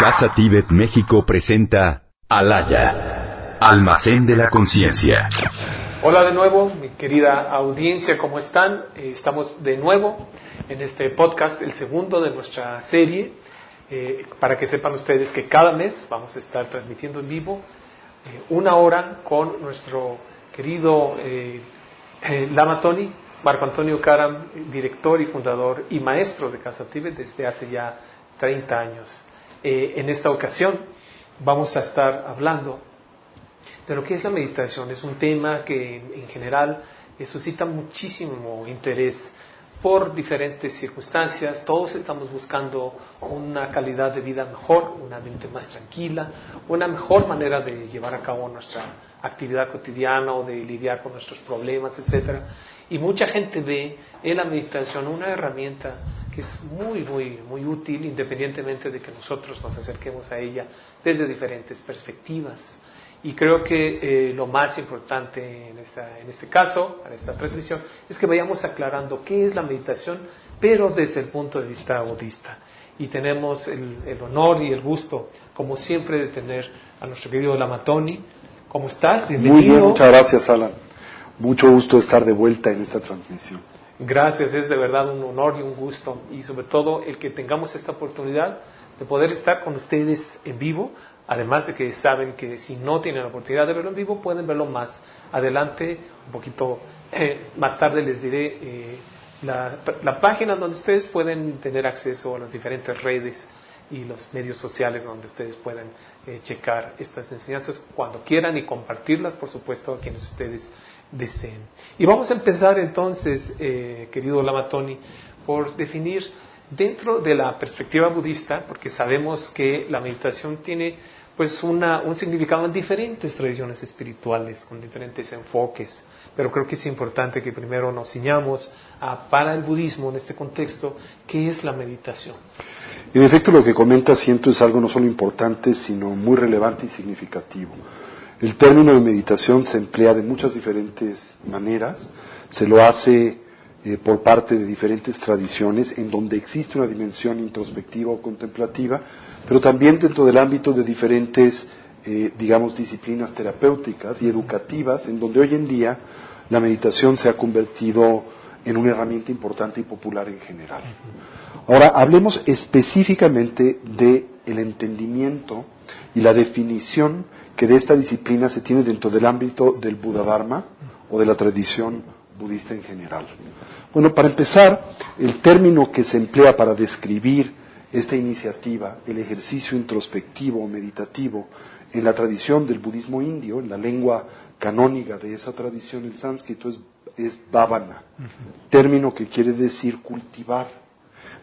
Casa Tíbet México presenta Alaya, Almacén de la Conciencia. Hola de nuevo, mi querida audiencia, ¿cómo están? Eh, estamos de nuevo en este podcast, el segundo de nuestra serie, eh, para que sepan ustedes que cada mes vamos a estar transmitiendo en vivo eh, una hora con nuestro querido Lama Tony, Marco Antonio Karam, director y fundador y maestro de Casa Tíbet desde hace ya 30 años. En esta ocasión vamos a estar hablando de lo que es la meditación. Es un tema que en general eh, suscita muchísimo interés por diferentes circunstancias. Todos estamos buscando una calidad de vida mejor, una mente más tranquila, una mejor manera de llevar a cabo nuestra actividad cotidiana o de lidiar con nuestros problemas, etc. Y mucha gente ve en la meditación una herramienta que es muy, muy, muy útil, independientemente de que nosotros nos acerquemos a ella desde diferentes perspectivas. Y creo que eh, lo más importante en, esta, en este caso, en esta transmisión, es que vayamos aclarando qué es la meditación, pero desde el punto de vista budista. Y tenemos el, honor y el gusto, como siempre, de tener a nuestro querido Lamatoni. ¿Cómo estás? Bienvenido. Muy bien, muchas gracias, Alan. Mucho gusto estar de vuelta en esta transmisión. Gracias, es de verdad un honor y un gusto. Y sobre todo el que tengamos esta oportunidad de poder estar con ustedes en vivo, además de que saben que si no tienen la oportunidad de verlo en vivo, pueden verlo más adelante, un poquito eh, más tarde les diré eh, la, la, página donde ustedes pueden tener acceso a las diferentes redes y los medios sociales donde ustedes pueden eh, checar estas enseñanzas cuando quieran y compartirlas, por supuesto, a quienes ustedes deseen. Y vamos a empezar entonces, querido Lamatoni, por definir dentro de la perspectiva budista, porque sabemos que la meditación tiene pues un significado en diferentes tradiciones espirituales, con diferentes enfoques, pero creo que es importante que primero nos ciñamos para el budismo en este contexto, qué es la meditación. En efecto, lo que comenta siento es algo no solo importante, sino muy relevante y significativo. El término de meditación se emplea de muchas diferentes maneras, se lo hace eh, por parte de diferentes tradiciones en donde existe una dimensión introspectiva o contemplativa, pero también dentro del ámbito de diferentes, eh, digamos, disciplinas terapéuticas y educativas, en donde hoy en día la meditación se ha convertido en una herramienta importante y popular en general. Ahora, hablemos específicamente del el entendimiento y la definición que de esta disciplina se tiene dentro del ámbito del Buddha Dharma o de la tradición budista en general. Bueno, para empezar, el término que se emplea para describir esta iniciativa, el ejercicio introspectivo o meditativo, en la tradición del budismo indio, en la lengua canónica de esa tradición, el sánscrito es, es bhavana, término que quiere decir cultivar.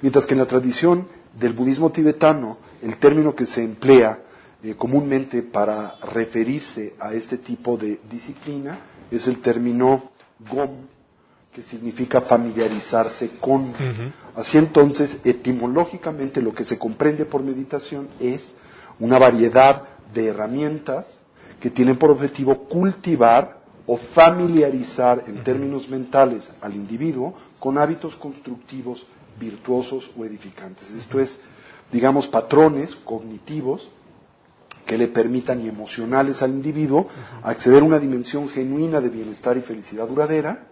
Mientras que en la tradición del budismo tibetano, el término que se emplea eh, comúnmente para referirse a este tipo de disciplina es el término gom, que significa familiarizarse con. Así entonces, etimológicamente lo que se comprende por meditación es una variedad de herramientas que tienen por objetivo cultivar o familiarizar en términos mentales al individuo con hábitos constructivos, virtuosos o edificantes. Esto es, digamos, patrones cognitivos que le permitan y emocionales al individuo acceder a una dimensión genuina de bienestar y felicidad duradera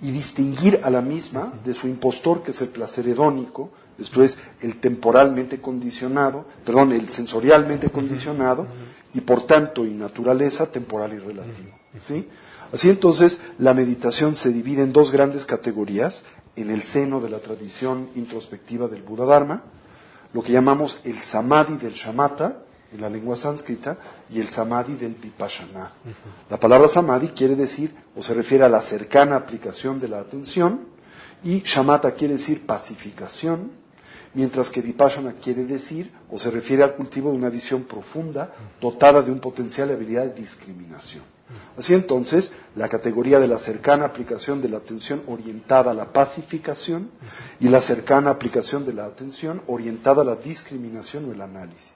y distinguir a la misma de su impostor, que es el placer hedónico, esto es el temporalmente condicionado, perdón, el sensorialmente condicionado y por tanto y naturaleza temporal y relativo. ¿sí? Así entonces la meditación se divide en dos grandes categorías en el seno de la tradición introspectiva del Buddha Dharma, lo que llamamos el samadhi del shamatha, en la lengua sánscrita y el samadhi del vipassana. La palabra samadhi quiere decir o se refiere a la cercana aplicación de la atención y shamatha quiere decir pacificación, mientras que vipassana quiere decir o se refiere al cultivo de una visión profunda dotada de un potencial de habilidad de discriminación. Así entonces, la categoría de la cercana aplicación de la atención orientada a la pacificación y la cercana aplicación de la atención orientada a la discriminación o el análisis.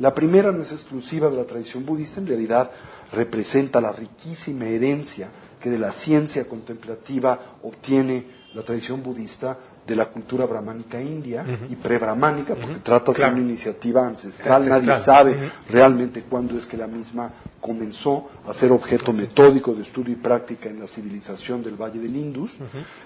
La primera no es exclusiva de la tradición budista, en realidad representa la riquísima herencia que de la ciencia contemplativa obtiene la tradición budista de la cultura brahmánica india y pre-brahmánica, porque trata de una iniciativa ancestral. Nadie sabe realmente cuándo es que la misma comenzó a ser objeto metódico de estudio y práctica en la civilización del Valle del Indus,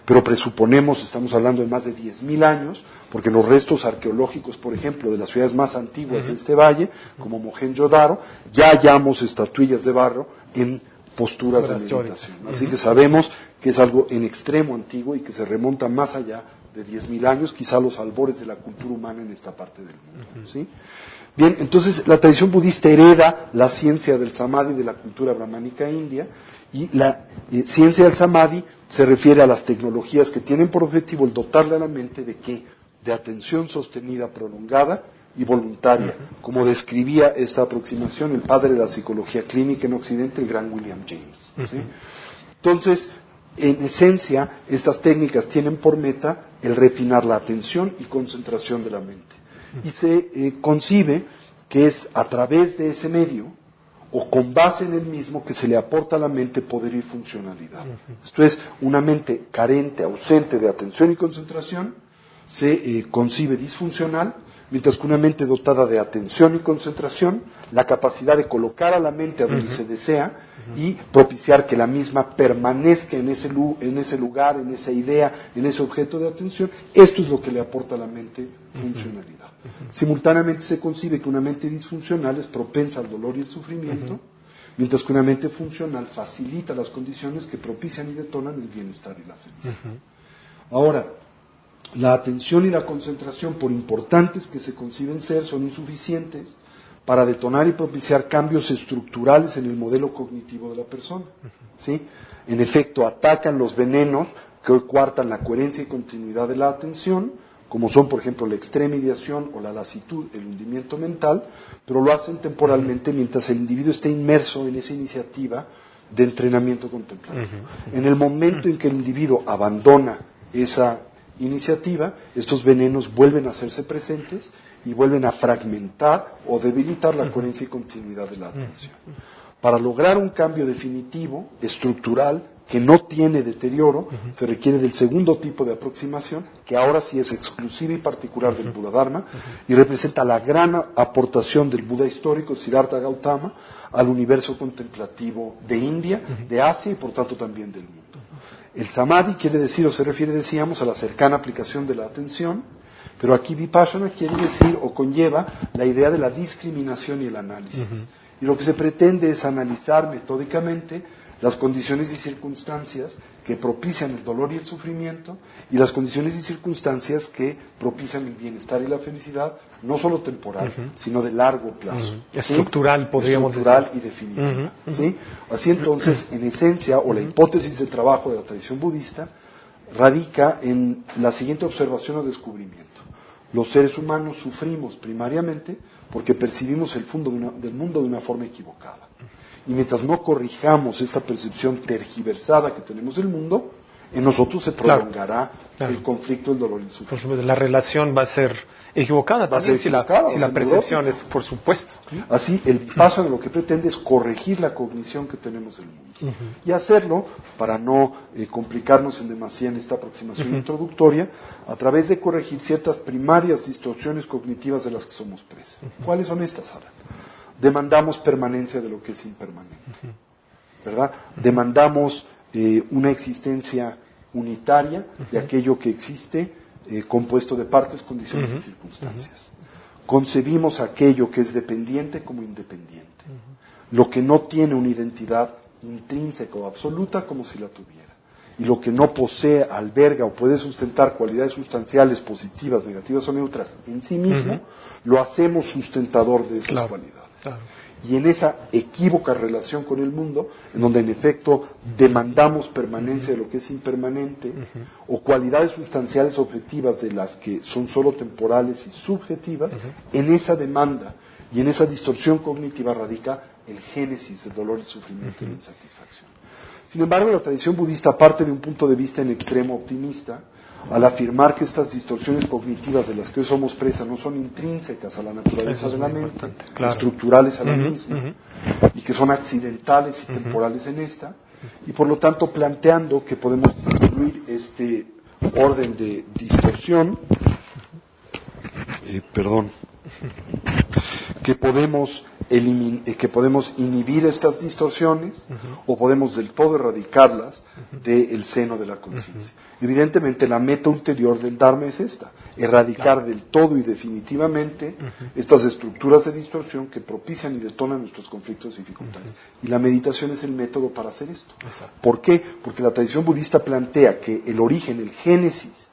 pero presuponemos, estamos hablando de más de 10.000 años, porque los restos arqueológicos, por ejemplo, de las ciudades más antiguas de este valle, como Mohenjo-Daro, ya hallamos estatuillas de barro en posturas de meditación. Así que sabemos que es algo en extremo antiguo y que se remonta más allá de 10.000 años, quizá los albores de la cultura humana en esta parte del mundo. ¿sí? Bien, entonces la tradición budista hereda la ciencia del samadhi de la cultura brahmánica india y la eh, ciencia del samadhi se refiere a las tecnologías que tienen por objetivo el dotarle a la mente de qué? De atención sostenida prolongada y voluntaria, como describía esta aproximación el padre de la psicología clínica en Occidente, el gran William James. Entonces, en esencia, estas técnicas tienen por meta el refinar la atención y concentración de la mente. Y se eh, concibe que es a través de ese medio o con base en el mismo que se le aporta a la mente poder y funcionalidad. Esto es, una mente carente, ausente de atención y concentración, se eh, concibe disfuncional mientras que una mente dotada de atención y concentración, la capacidad de colocar a la mente a donde se desea y propiciar que la misma permanezca en ese, en ese, lugar, en esa idea, en ese objeto de atención, esto es lo que le aporta a la mente funcionalidad. Simultáneamente se concibe que una mente disfuncional es propensa al dolor y el sufrimiento, mientras que una mente funcional facilita las condiciones que propician y detonan el bienestar y la felicidad. Ahora, la atención y la concentración, por importantes que se conciben ser, son insuficientes para detonar y propiciar cambios estructurales en el modelo cognitivo de la persona. ¿sí? En efecto, atacan los venenos que hoy cuartan la coherencia y continuidad de la atención, como son, por ejemplo, la extrema ideación o la lasitud, el hundimiento mental, pero lo hacen temporalmente mientras el individuo está inmerso en esa iniciativa de entrenamiento contemplativo. En el momento en que el individuo abandona esa iniciativa, estos venenos vuelven a hacerse presentes y vuelven a fragmentar o debilitar la coherencia y continuidad de la atención. Para lograr un cambio definitivo, estructural, que no tiene deterioro, se requiere del segundo tipo de aproximación, que ahora sí es exclusiva y particular del Buda Dharma, y representa la gran aportación del Buda histórico, Siddhartha Gautama, al universo contemplativo de India, de Asia y por tanto también del mundo. El samadhi quiere decir, o se refiere, decíamos, a la cercana aplicación de la atención, pero aquí vipassana quiere decir o conlleva la idea de la discriminación y el análisis. Y lo que se pretende es analizar metódicamente las condiciones y circunstancias que propician el dolor y el sufrimiento y las condiciones y circunstancias que propician el bienestar y la felicidad, no solo temporal, sino de largo plazo. Estructural, podríamos Estructural y definitiva. Así entonces, en esencia, o la hipótesis de trabajo de la tradición budista, radica en la siguiente observación o descubrimiento. Los seres humanos sufrimos primariamente porque percibimos el fondo del mundo de una forma equivocada. Y mientras no corrijamos esta percepción tergiversada que tenemos del mundo, en nosotros se prolongará el conflicto, el dolor y el sufrimiento. la relación va a ser equivocada también si, la, percepción es, por supuesto. Así, el paso de lo que pretende es corregir la cognición que tenemos del mundo. Y hacerlo, para no eh, complicarnos en demasía en esta aproximación introductoria, a través de corregir ciertas primarias distorsiones cognitivas de las que somos presas. ¿Cuáles son estas, Sara? Demandamos permanencia de lo que es impermanente. ¿Verdad? Demandamos eh, una existencia unitaria de aquello que existe, eh, compuesto de partes, condiciones y circunstancias. Concebimos aquello que es dependiente como independiente. Lo que no tiene una identidad intrínseca o absoluta como si la tuviera. Y lo que no posee, alberga o puede sustentar cualidades sustanciales positivas, negativas o neutras en sí mismo, lo hacemos sustentador de esas cualidades. Y en esa equívoca relación con el mundo, en donde en efecto demandamos permanencia de lo que es impermanente, o cualidades sustanciales objetivas de las que son solo temporales y subjetivas, en esa demanda y en esa distorsión cognitiva radica el génesis del dolor y sufrimiento y la insatisfacción. Sin embargo, la tradición budista parte de un punto de vista en extremo optimista, al afirmar que estas distorsiones cognitivas de las que hoy somos presa no son intrínsecas a la naturaleza de la mente, estructurales a la misma, y que son accidentales y temporales en esta, y por lo tanto planteando que podemos disminuir este orden de distorsión, eh, perdón, que podemos, que podemos inhibir estas distorsiones o podemos del todo erradicarlas del seno de la conciencia. Evidentemente la meta ulterior del Dharma es esta, erradicar del todo y definitivamente estas estructuras de distorsión que propician y detonan nuestros conflictos y dificultades. Y la meditación es el método para hacer esto. ¿Por qué? Porque la tradición budista plantea que el origen, el génesis,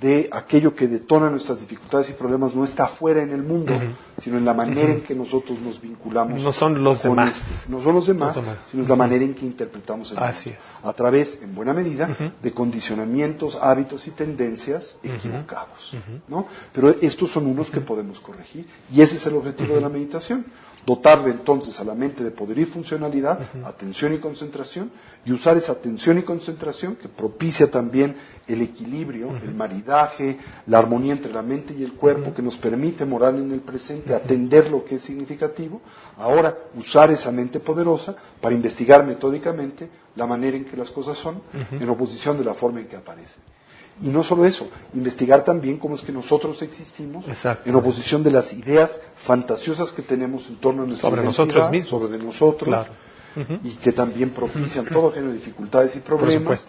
de aquello que detona nuestras dificultades y problemas no está fuera en el mundo, sino en la manera en que nosotros nos vinculamos. No son los demás. Este, no son los demás, sino es la manera en que interpretamos el mundo. A través, en buena medida, de condicionamientos, hábitos y tendencias equivocados. ¿no? Pero estos son unos que podemos corregir y ese es el objetivo de la meditación dotarle entonces a la mente de poder y funcionalidad, atención y concentración, y usar esa atención y concentración que propicia también el equilibrio, el maridaje, la armonía entre la mente y el cuerpo, que nos permite morar en el presente, atender lo que es significativo, ahora usar esa mente poderosa para investigar metódicamente la manera en que las cosas son, en oposición de la forma en que aparecen. Y no solo eso, investigar también cómo es que nosotros existimos en oposición de las ideas fantasiosas que tenemos en torno a nuestra sobre nosotros mismos, sobre de nosotros, y que también propician todo género de dificultades y problemas.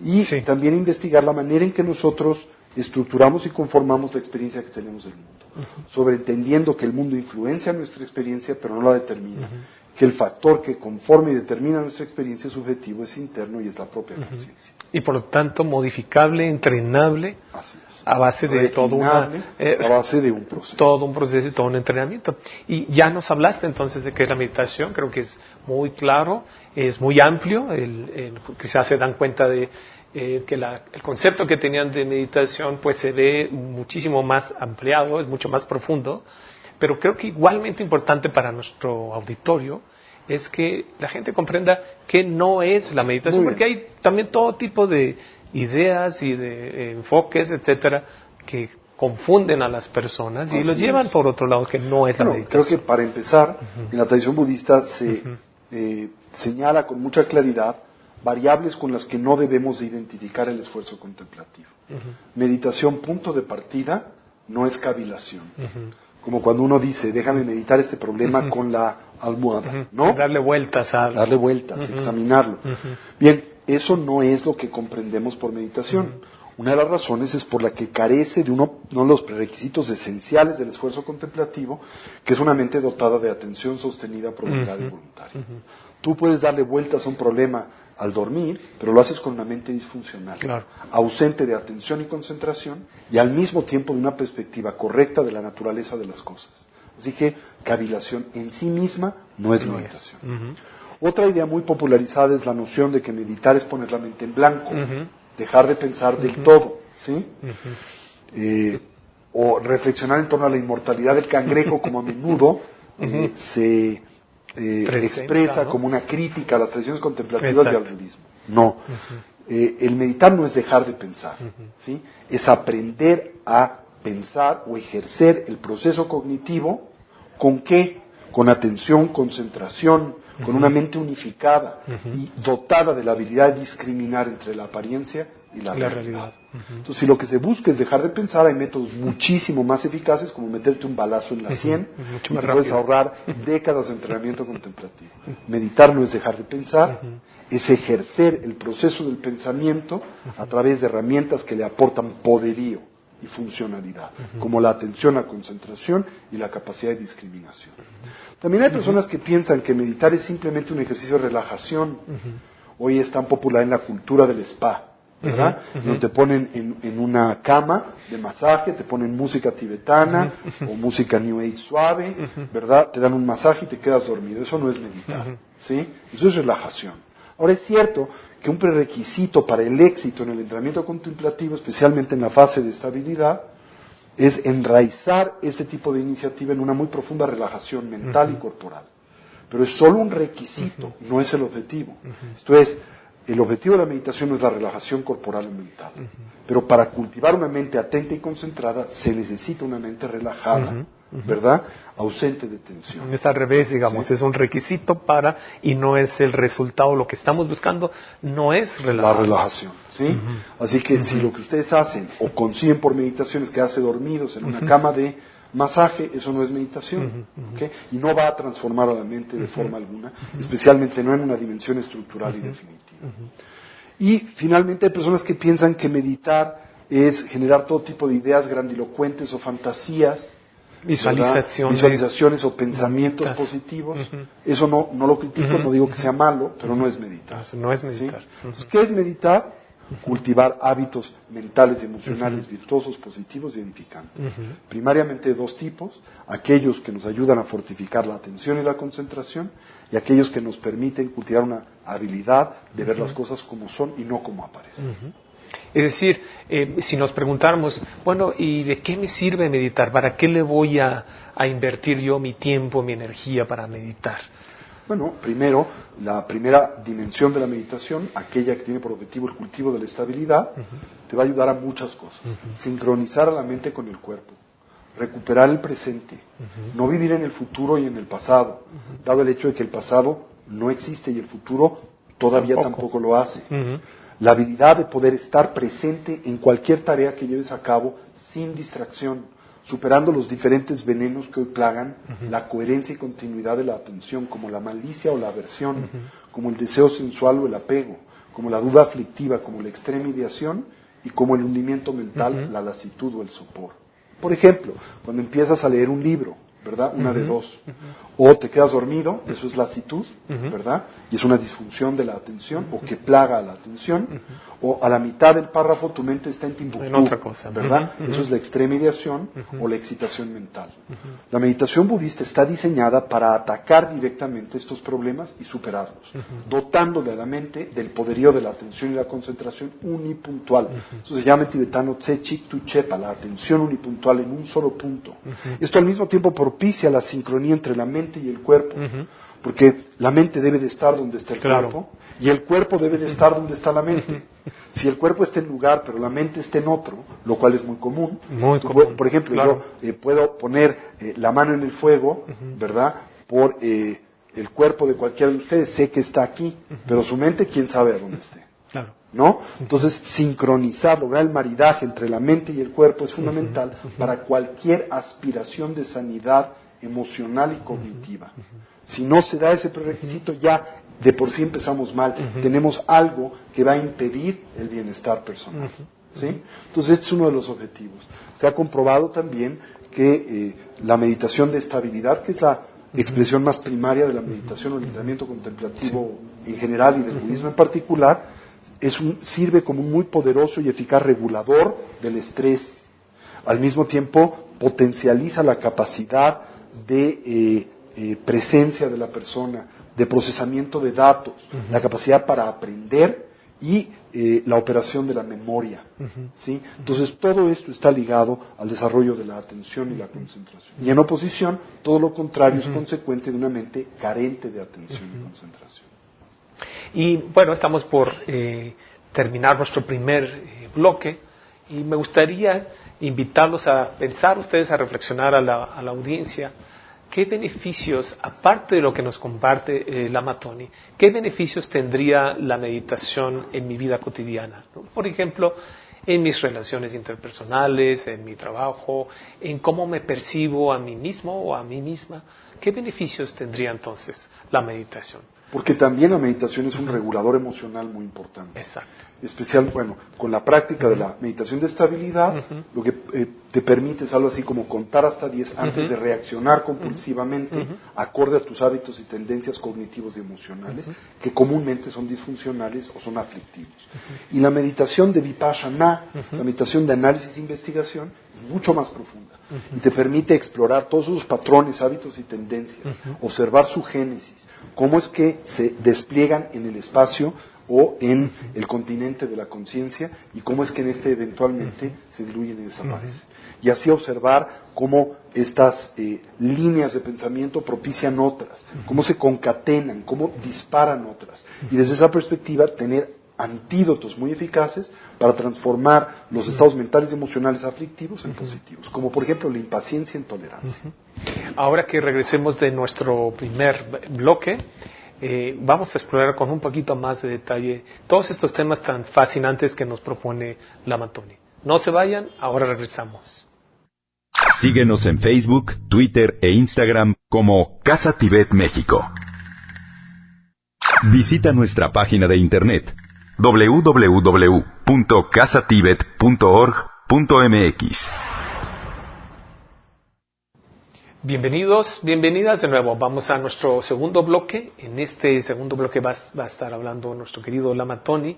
Y también investigar la manera en que nosotros estructuramos y conformamos la experiencia que tenemos del mundo, sobreentendiendo que el mundo influencia nuestra experiencia, pero no la determina, que el factor que conforma y determina nuestra experiencia subjetiva es interno y es la propia conciencia. Y por lo tanto modificable, entrenable a base de todo una, eh, a base de un proceso. Todo un proceso y todo un entrenamiento. Y ya nos hablaste entonces de qué es la meditación, creo que es muy claro, es muy amplio, quizás se dan cuenta de eh, que el concepto que tenían de meditación pues se ve muchísimo más ampliado, es mucho más profundo pero creo que igualmente importante para nuestro auditorio es que la gente comprenda que no es la meditación, porque hay también todo tipo de ideas y de eh, enfoques, etcétera, que confunden a las personas y los llevan por otro lado que no es la meditación. Creo que para empezar, en la tradición budista se eh, señala con mucha claridad variables con las que no debemos de identificar el esfuerzo contemplativo. Meditación, punto de partida, no es cavilación como cuando uno dice, déjame meditar este problema con la almohada, ¿no? Darle vueltas a Darle vueltas, examinarlo. Bien, eso no es lo que comprendemos por meditación. Una de las razones es por la que carece de uno, uno, de los prerequisitos esenciales del esfuerzo contemplativo, que es una mente dotada de atención sostenida, prolongada y voluntaria. Tú puedes darle vueltas a un problema al dormir, pero lo haces con una mente disfuncional, ausente de atención y concentración y al mismo tiempo de una perspectiva correcta de la naturaleza de las cosas. Así que cavilación en sí misma no es meditación. Otra idea muy popularizada es la noción de que meditar es poner la mente en blanco, dejar de pensar del todo, ¿sí? Eh, o reflexionar en torno a la inmortalidad del cangrejo, como a menudo eh, se eh, expresa como una crítica a las tradiciones contemplativas y al budismo. No. El meditar no es dejar de pensar, ¿sí? es aprender a pensar o ejercer el proceso cognitivo con qué? Con atención, concentración, con una mente unificada y dotada de la habilidad de discriminar entre la apariencia y la, realidad. Entonces, si lo que se busca es dejar de pensar, hay métodos muchísimo más eficaces, como meterte un balazo en la sien, y te puedes ahorrar décadas de entrenamiento contemplativo. Meditar no es dejar de pensar, es ejercer el proceso del pensamiento a través de herramientas que le aportan poderío y funcionalidad, como la atención, la concentración y la capacidad de discriminación. También hay personas que piensan que meditar es simplemente un ejercicio de relajación. Hoy es tan popular en la cultura del spa ¿verdad? te ponen en, una cama de masaje, te ponen música tibetana o música New Age suave, ¿verdad? Te dan un masaje y te quedas dormido. Eso no es meditar, ¿sí? Eso es relajación. Ahora es cierto que un prerequisito para el éxito en el entrenamiento contemplativo, especialmente en la fase de estabilidad, es enraizar este tipo de iniciativa en una muy profunda relajación mental y corporal. Pero es solo un requisito, no es el objetivo. Esto es, el objetivo de la meditación no es la relajación corporal y mental. Pero para cultivar una mente atenta y concentrada se necesita una mente relajada, ¿verdad? Ausente de tensión. Es al revés, digamos, es un requisito para y no es el resultado. Lo que estamos buscando no es la relajación, ¿sí? Así que si lo que ustedes hacen o consiguen por meditación es quedarse dormidos en una cama de masaje, eso no es meditación, y no va a transformar a la mente de forma alguna, especialmente no en una dimensión estructural y definitiva. Y finalmente hay personas que piensan que meditar es generar todo tipo de ideas grandilocuentes o fantasías, visualizaciones, visualizaciones o pensamientos positivos. Eso no, no lo critico, no digo que sea malo, pero no es meditar. No es meditar. ¿Qué es meditar? cultivar hábitos mentales y emocionales virtuosos, positivos y edificantes. Primariamente de dos tipos, aquellos que nos ayudan a fortificar la atención y la concentración y aquellos que nos permiten cultivar una habilidad de ver las cosas como son y no como aparecen. Es decir, eh, si nos preguntáramos, bueno, ¿y de qué me sirve meditar? ¿Para qué le voy a invertir yo mi tiempo, mi energía para meditar? Bueno, primero, la primera dimensión de la meditación, aquella que tiene por objetivo el cultivo de la estabilidad, te va a ayudar a muchas cosas. Sincronizar a la mente con el cuerpo, recuperar el presente, no vivir en el futuro y en el pasado, dado el hecho de que el pasado no existe y el futuro todavía tampoco, lo hace. La habilidad de poder estar presente en cualquier tarea que lleves a cabo sin distracción superando los diferentes venenos que hoy plagan la coherencia y continuidad de la atención, como la malicia o la aversión, como el deseo sensual o el apego, como la duda aflictiva, como la extrema ideación y como el hundimiento mental, la lasitud o el sopor. Por ejemplo, cuando empiezas a leer un libro, ¿verdad? Una de dos. O te quedas dormido, eso es lasitud, ¿verdad? Y es una disfunción de la atención, o que plaga a la atención, o a la mitad del párrafo tu mente está en Timbuktu, en otra cosa. ¿verdad? Eso es la extrema ideación o la excitación mental. La meditación budista está diseñada para atacar directamente estos problemas y superarlos, dotándole a la mente del poderío de la atención y la concentración unipuntual. Eso se llama en tibetano Tse Chik Tu Chepa, la atención unipuntual en un solo punto. Esto al mismo tiempo propicia la sincronía entre la mente y el cuerpo. Porque la mente debe de estar donde está el cuerpo y el cuerpo debe de estar donde está la mente. Si el cuerpo está en lugar pero la mente está en otro, lo cual es muy común. Por ejemplo, yo eh, puedo poner eh, la mano en el fuego, ¿verdad? Por eh, el cuerpo de cualquiera de ustedes, sé que está aquí, pero su mente, quién sabe dónde esté. ¿No? Entonces, sincronizar, lograr el maridaje entre la mente y el cuerpo es fundamental para cualquier aspiración de sanidad emocional y cognitiva. Si no se da ese prerequisito, ya de por sí empezamos mal. Tenemos algo que va a impedir el bienestar personal. ¿sí? Entonces, este es uno de los objetivos. Se ha comprobado también que eh, la meditación de estabilidad, que es la expresión más primaria de la meditación o el entrenamiento contemplativo en general y del budismo en particular, es un, sirve como un muy poderoso y eficaz regulador del estrés. Al mismo tiempo, potencializa la capacidad de eh, eh, presencia de la persona, de procesamiento de datos, la capacidad para aprender y eh, la operación de la memoria. ¿sí? Entonces todo esto está ligado al desarrollo de la atención y la concentración. Y en oposición, todo lo contrario es consecuente de una mente carente de atención y concentración. Y bueno, estamos por terminar nuestro primer bloque y me gustaría invitarlos a pensar ustedes, a reflexionar a la, audiencia ¿qué beneficios, aparte de lo que nos comparte eh, Lama Tony, qué beneficios tendría la meditación en mi vida cotidiana? Por ejemplo, en mis relaciones interpersonales, en mi trabajo, en cómo me percibo a mí mismo o a mí misma. ¿Qué beneficios tendría entonces la meditación? Porque también la meditación es un regulador emocional muy importante. Exacto. Especial, bueno, con la práctica de la meditación de estabilidad, lo que eh, te permite es algo así como contar hasta 10 antes de reaccionar compulsivamente, acorde a tus hábitos y tendencias cognitivos y emocionales, que comúnmente son disfuncionales o son aflictivos. Y la meditación de vipassana, la meditación de análisis e investigación, es mucho más profunda. Y te permite explorar todos esos patrones, hábitos y tendencias, observar su génesis, cómo es que se despliegan en el espacio o en el continente de la conciencia y cómo es que en este eventualmente se diluyen y desaparecen. Y así observar cómo estas eh, líneas de pensamiento propician otras, cómo se concatenan, cómo disparan otras. Y desde esa perspectiva tener antídotos muy eficaces para transformar los estados mentales y emocionales aflictivos en positivos, como por ejemplo la impaciencia y tolerancia. Ahora que regresemos de nuestro primer bloque, eh, vamos a explorar con un poquito más de detalle todos estos temas tan fascinantes que nos propone la Matoni. No se vayan, ahora regresamos. Síguenos en Facebook, Twitter e Instagram como Casa Tibet México. Visita nuestra página de internet www.casatibet.org.mx. Bienvenidos, bienvenidas de nuevo. Vamos a nuestro segundo bloque. En este segundo bloque va, a estar hablando nuestro querido Lama Tony,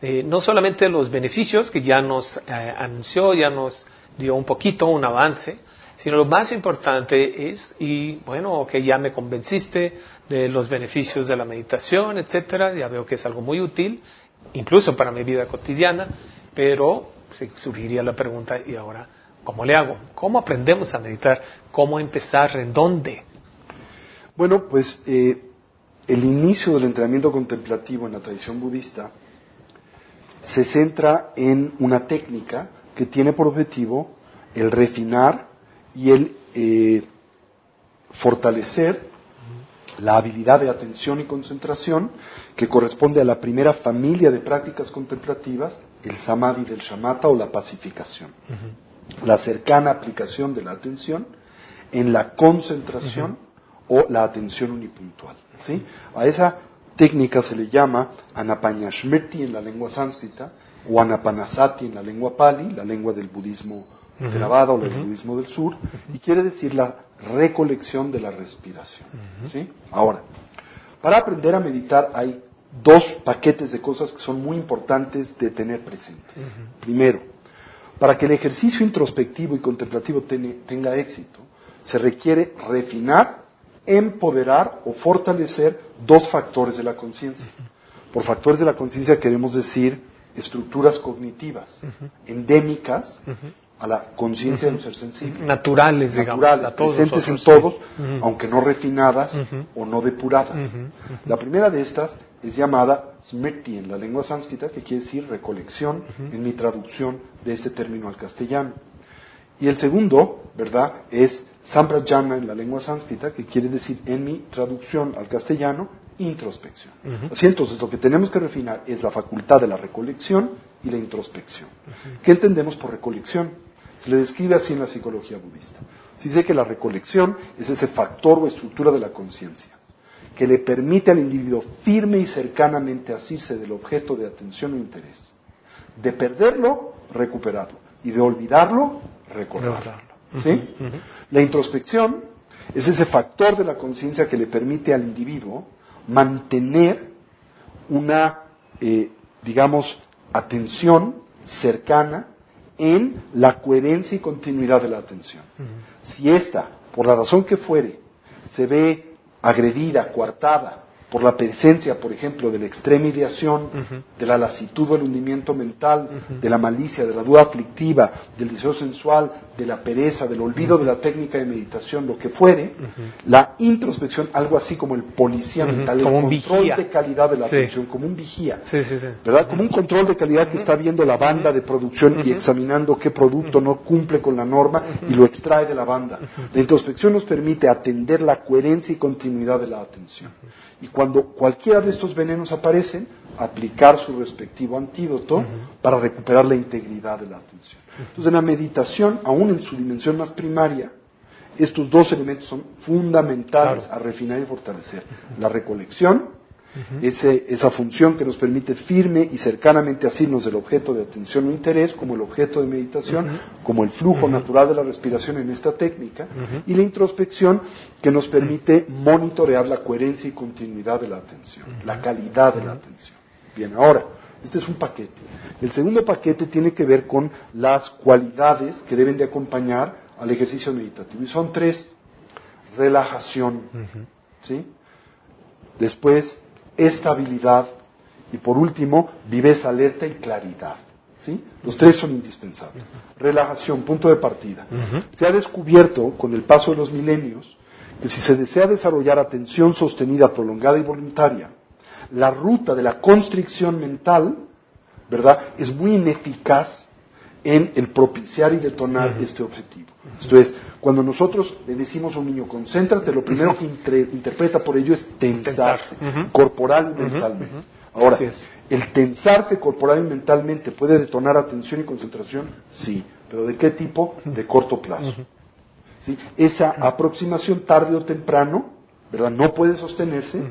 eh, no solamente los beneficios que ya nos eh, anunció, ya nos dio un poquito, un avance, sino lo más importante es, y bueno, que ya me convenciste de los beneficios de la meditación, etcétera, ya veo que es algo muy útil, incluso para mi vida cotidiana, pero se surgiría la pregunta, ¿y ahora cómo le hago? ¿Cómo aprendemos a meditar? ¿Cómo empezar? ¿En dónde? Bueno, pues eh, el inicio del entrenamiento contemplativo en la tradición budista se centra en una técnica que tiene por objetivo el refinar y el eh, fortalecer la habilidad de atención y concentración que corresponde a la primera familia de prácticas contemplativas, el samadhi del shamatha o la pacificación. La cercana aplicación de la atención en la concentración o la atención unipuntual. ¿sí? A esa técnica se le llama anapanashmriti en la lengua sánscrita o anapanasati en la lengua pali, la lengua del budismo o del budismo del sur, y quiere decir la recolección de la respiración. ¿sí? Ahora, para aprender a meditar hay dos paquetes de cosas que son muy importantes de tener presentes. Primero, para que el ejercicio introspectivo y contemplativo tenga éxito, se requiere refinar, empoderar o fortalecer dos factores de la conciencia. Por factores de la conciencia queremos decir estructuras cognitivas endémicas a la conciencia de un ser sensible. Naturales, Naturales, presentes en todos, aunque no refinadas o no depuradas. La primera de estas es llamada smriti en la lengua sánscrita, que quiere decir recolección en mi traducción de este término al castellano. Y el segundo, ¿verdad?, es samprajana en la lengua sánscrita, que quiere decir en mi traducción al castellano, introspección. Así entonces lo que tenemos que refinar es la facultad de la recolección y la introspección. ¿Qué entendemos por recolección? Se le describe así en la psicología budista. Se dice que la recolección es ese factor o estructura de la conciencia que le permite al individuo firme y cercanamente asirse del objeto de atención o interés. De perderlo, recuperarlo. Y de olvidarlo, recordarlo. ¿Sí? La introspección es ese factor de la conciencia que le permite al individuo mantener una, eh, digamos, atención cercana en la coherencia y continuidad de la atención. Si ésta, por la razón que fuere, se ve agredida, coartada, por la presencia, por ejemplo, de la extrema ideación, de la lasitud o el hundimiento mental, de la malicia, de la duda aflictiva, del deseo sensual, de la pereza, del olvido de la técnica de meditación, lo que fuere, la introspección, algo así como el policía mental, el control de calidad de la atención, como un vigía, ¿verdad? Como un control de calidad que está viendo la banda de producción y examinando qué producto no cumple con la norma y lo extrae de la banda. La introspección nos permite atender la coherencia y continuidad de la atención. Y cuando cualquiera de estos venenos aparecen, aplicar su respectivo antídoto para recuperar la integridad de la atención. Entonces, en la meditación, aún en su dimensión más primaria, estos dos elementos son fundamentales a refinar y fortalecer. La recolección esa función que nos permite firme y cercanamente asirnos del objeto de atención o interés como el objeto de meditación, como el flujo natural de la respiración en esta técnica, y la introspección que nos permite monitorear la coherencia y continuidad de la atención, la calidad de la atención. Bien, ahora, este es un paquete. El segundo paquete tiene que ver con las cualidades que deben de acompañar al ejercicio meditativo. Y son tres. Relajación. ¿sí? después estabilidad y por último viveza, alerta y claridad. ¿sí? Los tres son indispensables. Relajación, punto de partida. Se ha descubierto con el paso de los milenios que si se desea desarrollar atención sostenida, prolongada y voluntaria, la ruta de la constricción mental, ¿verdad?, es muy ineficaz en el propiciar y detonar este objetivo. Esto es, cuando nosotros le decimos a un niño, concéntrate, lo primero que interpreta por ello es tensarse, corporal y mentalmente. Ahora, ¿el tensarse corporal y mentalmente puede detonar atención y concentración? Sí, pero ¿de qué tipo? De corto plazo. ¿Sí? Esa aproximación tarde o temprano, ¿verdad? No puede sostenerse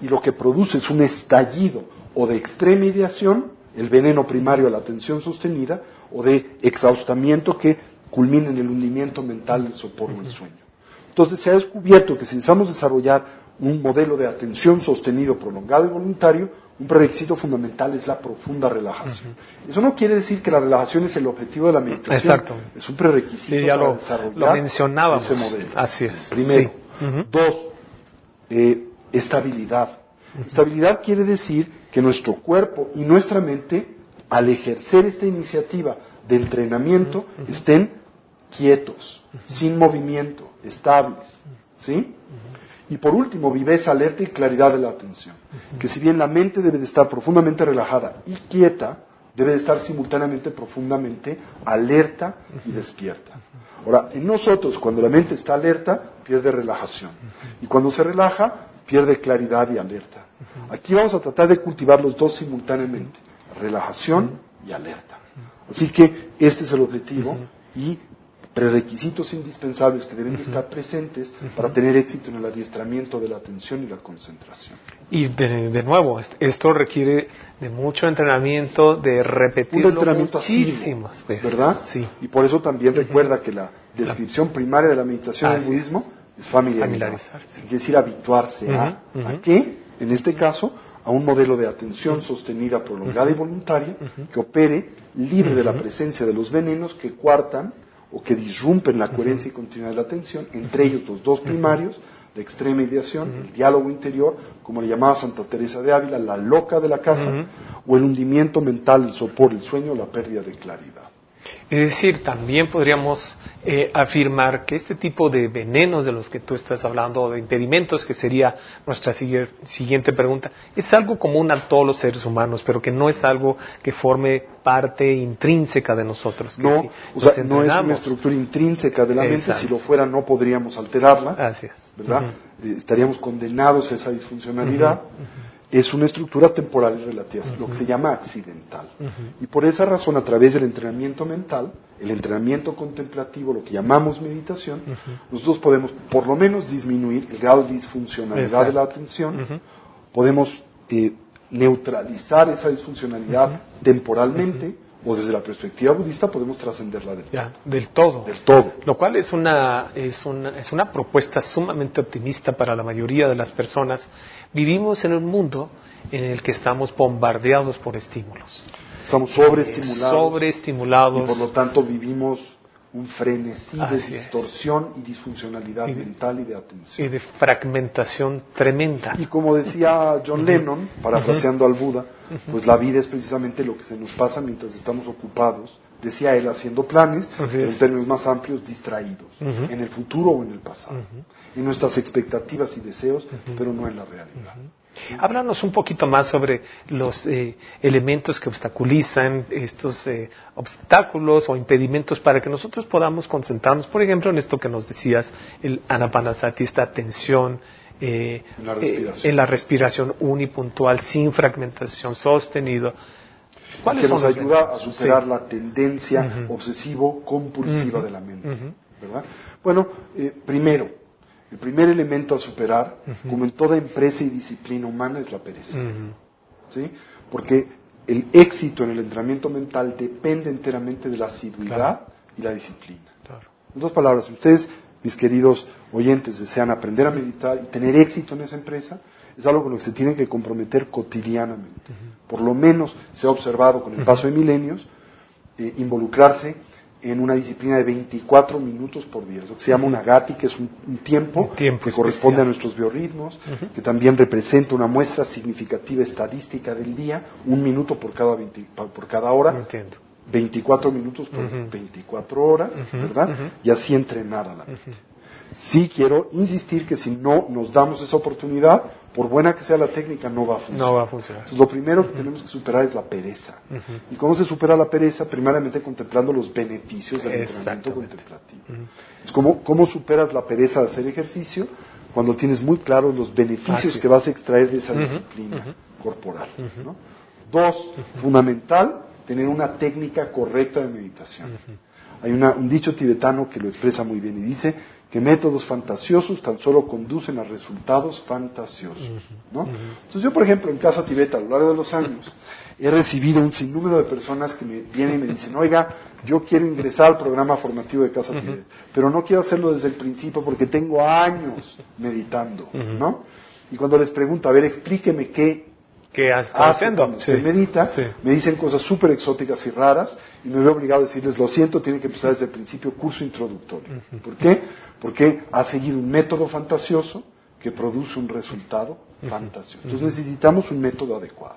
y lo que produce es un estallido o de extrema ideación, el veneno primario de la atención sostenida, o de exhaustamiento que culmina en el hundimiento mental, el sopor o el sueño. Entonces se ha descubierto que si deseamos desarrollar un modelo de atención sostenido, prolongado y voluntario, un prerequisito fundamental es la profunda relajación. Eso no quiere decir que la relajación es el objetivo de la meditación. Exacto. Es un prerequisito para lo, desarrollar ese modelo. Así es. Primero. Dos, eh, estabilidad. Estabilidad quiere decir que nuestro cuerpo y nuestra mente, al ejercer esta iniciativa de entrenamiento, estén quietos, sin movimiento, estables. ¿Sí? Y por último, viveza, alerta y claridad de la atención. Que si bien la mente debe de estar profundamente relajada y quieta, debe de estar simultáneamente profundamente alerta y despierta. Ahora, en nosotros, cuando la mente está alerta, pierde relajación. Y cuando se relaja, pierde claridad y alerta. Aquí vamos a tratar de cultivar los dos simultáneamente, relajación y alerta. Así que este es el objetivo y prerequisitos indispensables que deben de estar presentes para tener éxito en el adiestramiento de la atención y la concentración. Y de, nuevo, esto requiere de mucho entrenamiento, de repetirlo Un entrenamiento muchísimas veces. ¿Verdad? Sí. Y por eso también recuerda que la descripción primaria de la meditación en el budismo es familiarizarse. Quiere decir habituarse a, ¿a qué? En este caso, a un modelo de atención sostenida, prolongada y voluntaria que opere libre de la presencia de los venenos que cuartan o que disrumpen la coherencia y continuidad de la atención, entre ellos los dos primarios, la extrema ideación, el diálogo interior, como le llamaba Santa Teresa de Ávila, la loca de la casa, o el hundimiento mental, el sopor, el sueño, la pérdida de claridad. Es decir, también podríamos eh, afirmar que este tipo de venenos de los que tú estás hablando, o de impedimentos, que sería nuestra siguiente pregunta, es algo común a todos los seres humanos, pero que no es algo que forme parte intrínseca de nosotros. no, o sea, no es una estructura intrínseca de la mente, si lo fuera no podríamos alterarla, Así es. ¿verdad? Eh, estaríamos condenados a esa disfuncionalidad es una estructura temporal y relativa, lo que se llama accidental. Y por esa razón, a través del entrenamiento mental, el entrenamiento contemplativo, lo que llamamos meditación, nosotros podemos por lo menos disminuir el grado de disfuncionalidad de la atención, podemos eh, neutralizar esa disfuncionalidad temporalmente, o desde la perspectiva budista podemos trascenderla del, ya, del todo. Del todo. Lo cual es una, es, una, es una propuesta sumamente optimista para la mayoría de las personas. Vivimos en un mundo en el que estamos bombardeados por estímulos. Estamos sobreestimulados. Sobreestimulados. Y por lo tanto vivimos un frenesí de distorsión y disfuncionalidad mental y de atención. Y de fragmentación tremenda. Y como decía John Lennon, parafraseando al Buda, pues la vida es precisamente lo que se nos pasa mientras estamos ocupados, decía él, haciendo planes, en términos más amplios, distraídos, en el futuro o en el pasado, en nuestras expectativas y deseos, pero no en la realidad. Háblanos un poquito más sobre los eh, elementos que obstaculizan estos eh, obstáculos o impedimentos para que nosotros podamos concentrarnos, por ejemplo, en esto que nos decías, el anapanasati, esta atención eh, en la respiración unipuntual, sin fragmentación, sostenido. ¿Cuáles que nos ayuda a superar la tendencia obsesivo-compulsiva de la mente. ¿verdad? Bueno, primero, el primer elemento a superar, como en toda empresa y disciplina humana, es la pereza. ¿Sí? Porque el éxito en el entrenamiento mental depende enteramente de la asiduidad y la disciplina. En otras palabras, si ustedes, mis queridos oyentes, desean aprender a meditar y tener éxito en esa empresa, es algo con lo que se tienen que comprometer cotidianamente. Por lo menos se ha observado con el paso de milenios, eh, involucrarse en una disciplina de 24 minutos por día, lo que se llama una GATI, que es un, tiempo, que corresponde a nuestros biorritmos, que también representa una muestra significativa estadística del día, un minuto por cada, por cada hora, Entiendo. 24 minutos por 24 horas, ¿verdad? Y así entrenar a la mente. Sí quiero insistir que si no nos damos esa oportunidad, por buena que sea la técnica, no va a funcionar. No va a funcionar. Entonces, lo primero que tenemos que superar es la pereza. ¿Y cómo se supera la pereza? Primeramente contemplando los beneficios del entrenamiento contemplativo. Es como, ¿Cómo superas la pereza de hacer ejercicio? Cuando tienes muy claros los beneficios que vas a extraer de esa disciplina corporal. Dos, fundamental, tener una técnica correcta de meditación. Hay un dicho tibetano que lo expresa muy bien y dice que métodos fantasiosos tan solo conducen a resultados fantasiosos. Entonces yo, por ejemplo, en Casa Tibet, a lo largo de los años, he recibido un sinnúmero de personas que me vienen y me dicen, oiga, yo quiero ingresar al programa formativo de Casa Tibet, pero no quiero hacerlo desde el principio porque tengo años meditando, ¿no? Y cuando les pregunto, a ver, explíqueme qué ¿Qué está haciendo? Cuando medita, me dicen cosas súper exóticas y raras y me veo obligado a decirles, lo siento, tiene que empezar desde el principio curso introductorio. ¿Por qué? Porque ha seguido un método fantasioso que produce un resultado fantasioso. Entonces necesitamos un método adecuado.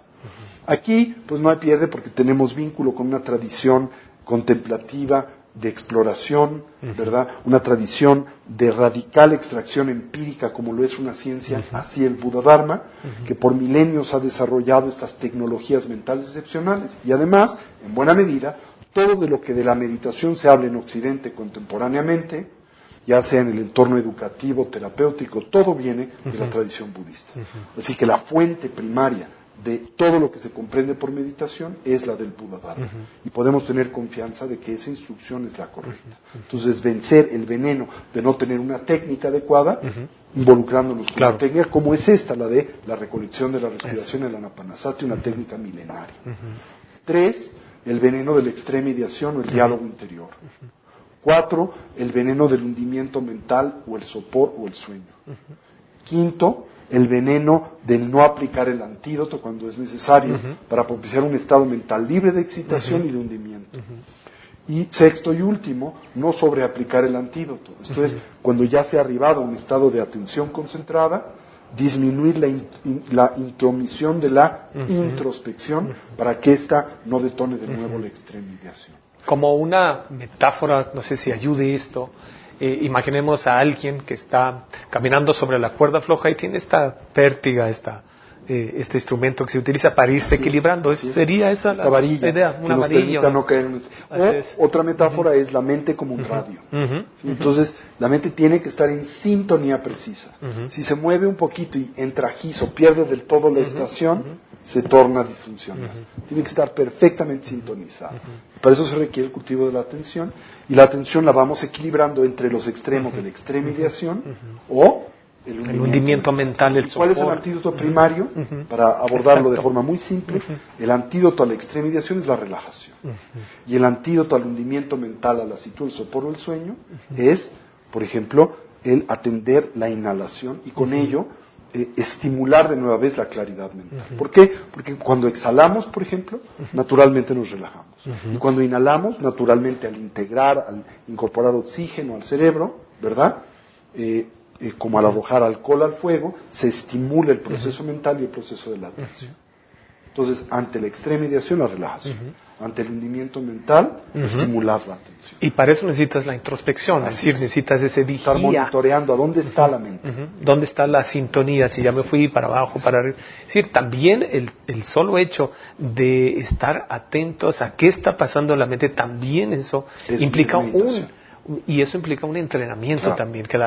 Aquí, pues no hay pierde porque tenemos vínculo con una tradición contemplativa, de exploración, ¿verdad? Una tradición de radical extracción empírica como lo es una ciencia, así el Buda Dharma, que por milenios ha desarrollado estas tecnologías mentales excepcionales. Y además, en buena medida, todo de lo que de la meditación se habla en Occidente contemporáneamente, ya sea en el entorno educativo, terapéutico, todo viene de la tradición budista. Así que la fuente primaria de todo lo que se comprende por meditación es la del Buda Dharma. Y podemos tener confianza de que esa instrucción es la correcta. Entonces, vencer el veneno de no tener una técnica adecuada, involucrándonos con una técnica como es esta, la de la recolección de la respiración, el anapanasati, una técnica milenaria. Tres, el veneno de la extrema ideación o el diálogo interior. Cuatro, el veneno del hundimiento mental o el sopor o el sueño. Quinto, el veneno del no aplicar el antídoto cuando es necesario para propiciar un estado mental libre de excitación y de hundimiento. Y sexto y último, no sobreaplicar el antídoto. Esto es, cuando ya se ha arribado a un estado de atención concentrada, disminuir la, intromisión de la introspección para que ésta no detone de nuevo la extremización. Como una metáfora, no sé si ayude esto, eh, imaginemos a alguien que está caminando sobre la cuerda floja y tiene esta pértiga, esta, eh, este instrumento que se utiliza para irse equilibrando. ¿Sería esa la varilla, idea? Una varilla. no caer O otra metáfora es la mente como un radio. Entonces, la mente tiene que estar en sintonía precisa. Si se mueve un poquito y entra o pierde del todo la estación, se torna disfuncional. Tiene que estar perfectamente sintonizada. Para eso se requiere el cultivo de la atención y la atención la vamos equilibrando entre los extremos de la extrema ideación o el hundimiento, mental. El ¿Cuál es el antídoto primario? Para abordarlo de forma muy simple, el antídoto a la extrema ideación es la relajación. Y el antídoto al hundimiento mental, a la situación, el sopor o el sueño, es, por ejemplo, el atender la inhalación y con ello eh, estimular de nueva vez la claridad mental. ¿Por qué? Porque cuando exhalamos, por ejemplo, naturalmente nos relajamos. Y cuando inhalamos, naturalmente al integrar, al incorporar oxígeno al cerebro, ¿verdad? Eh, eh, como al arrojar alcohol al fuego, se estimula el proceso mental y el proceso de la atención. Entonces, ante la extrema ideación, la relajación. Ante el hundimiento mental, estimular la atención. Y para eso necesitas la introspección, es decir, necesitas ese vigía. Estar monitoreando a dónde está la mente. ¿Dónde está la sintonía? Si ya me fui para abajo, para arriba. Es decir, también el, el, solo hecho de estar atentos a qué está pasando en la mente, también eso implica un y eso implica un entrenamiento también, que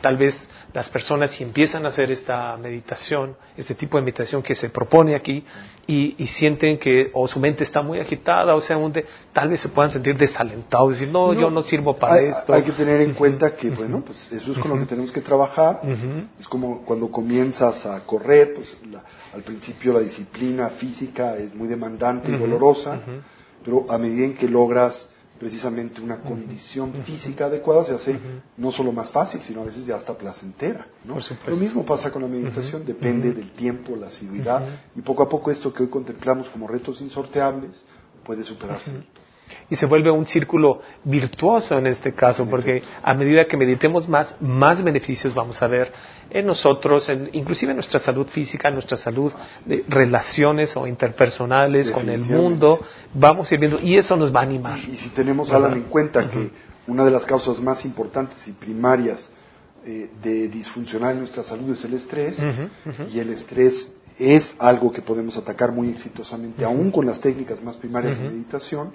tal vez las personas si empiezan a hacer esta meditación, este tipo de meditación que se propone aquí, y, sienten que o su mente está muy agitada, o sea, tal vez se puedan sentir desalentados, decir, no, yo no. sirvo para esto. Hay que tener en cuenta que, bueno, pues eso es con lo que tenemos que trabajar. Es como cuando comienzas a correr, pues al principio la disciplina física es muy demandante y dolorosa, pero a medida en que logras precisamente una condición física adecuada se hace no solo más fácil, sino a veces ya hasta placentera. Lo mismo pasa con la meditación, depende del tiempo, la asiduidad, y poco a poco esto que hoy contemplamos como retos insorteables puede superarse. Y se vuelve un círculo virtuoso en este caso, porque a medida que meditemos más, más beneficios vamos a ver en nosotros, en, inclusive en nuestra salud física, en nuestra salud de relaciones o interpersonales con el mundo, vamos a ir viendo, y eso nos va a animar. Y, si tenemos, Alan, en cuenta que una de las causas más importantes y primarias eh, de disfuncionar en nuestra salud es el estrés, y el estrés es algo que podemos atacar muy exitosamente, aún con las técnicas más primarias de meditación,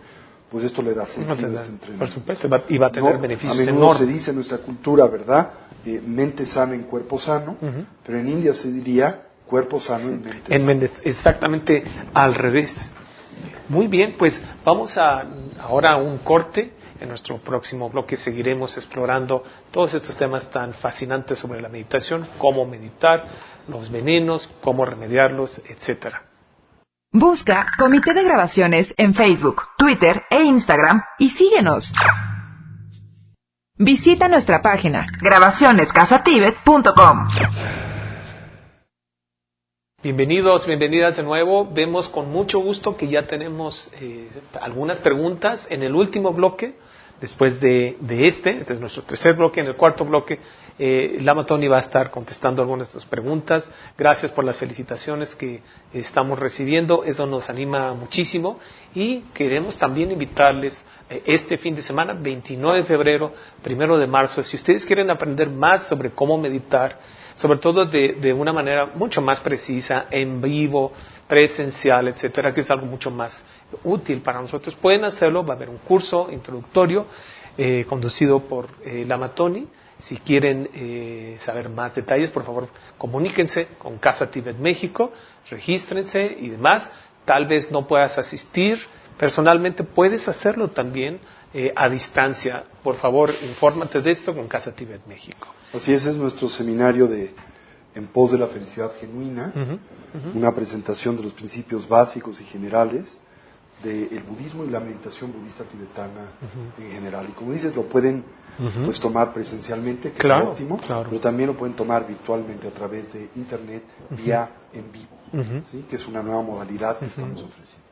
pues esto le da sentido a este entrenamiento. Por supuesto, y va a tener beneficios A menudo se dice en nuestra cultura, ¿verdad? Eh, mente sana en cuerpo sano, pero en India se diría cuerpo sano en mente en Mente, exactamente al revés. Muy bien, pues vamos a ahora a un corte. En nuestro próximo bloque seguiremos explorando todos estos temas tan fascinantes sobre la meditación, cómo meditar, los venenos, cómo remediarlos, etcétera. Busca Comité de Grabaciones en Facebook, Twitter e Instagram y síguenos. Visita nuestra página grabacionescasatibet.com. Bienvenidos, bienvenidas de nuevo. Vemos con mucho gusto que ya tenemos eh, algunas preguntas en el último bloque después de, este, este es nuestro tercer bloque, en el cuarto bloque, eh, Lama Tony va a estar contestando algunas de sus preguntas. Gracias por las felicitaciones que estamos recibiendo, eso nos anima muchísimo y queremos también invitarles eh, este fin de semana, 29 de febrero, primero de marzo, si ustedes quieren aprender más sobre cómo meditar, sobre todo de, de una manera mucho más precisa, en vivo, presencial, etcétera, que es algo mucho más útil para nosotros. Pueden hacerlo, va a haber un curso introductorio eh, conducido por eh, Lamatoni. Si quieren eh, saber más detalles, por favor, comuníquense con Casa Tibet México, regístrense y demás. Tal vez no puedas asistir personalmente, puedes hacerlo también eh, a distancia. Por favor, infórmate de esto con Casa Tibet México. Así es, es nuestro seminario de En pos de la felicidad genuina, una presentación de los principios básicos y generales del budismo y la meditación budista tibetana en general. Y como dices, lo pueden pues, tomar presencialmente, que es óptimo, pero también lo pueden tomar virtualmente a través de Internet vía en vivo, ¿sí? que es una nueva modalidad que estamos ofreciendo.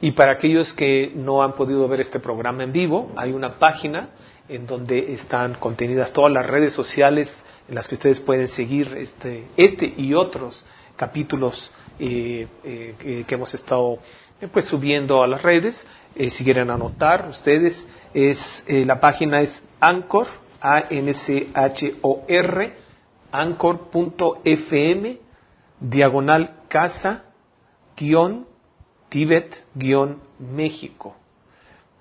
Y para aquellos que no han podido ver este programa en vivo, hay una página en donde están contenidas todas las redes sociales en las que ustedes pueden seguir este, este y otros capítulos eh, eh, que hemos estado pues subiendo a las redes. Eh, si quieren anotar ustedes, es, eh, la página es Anchor, A-N-C-H-O-R, anchor.fm, diagonal casa, guion, Tibet, guion, México.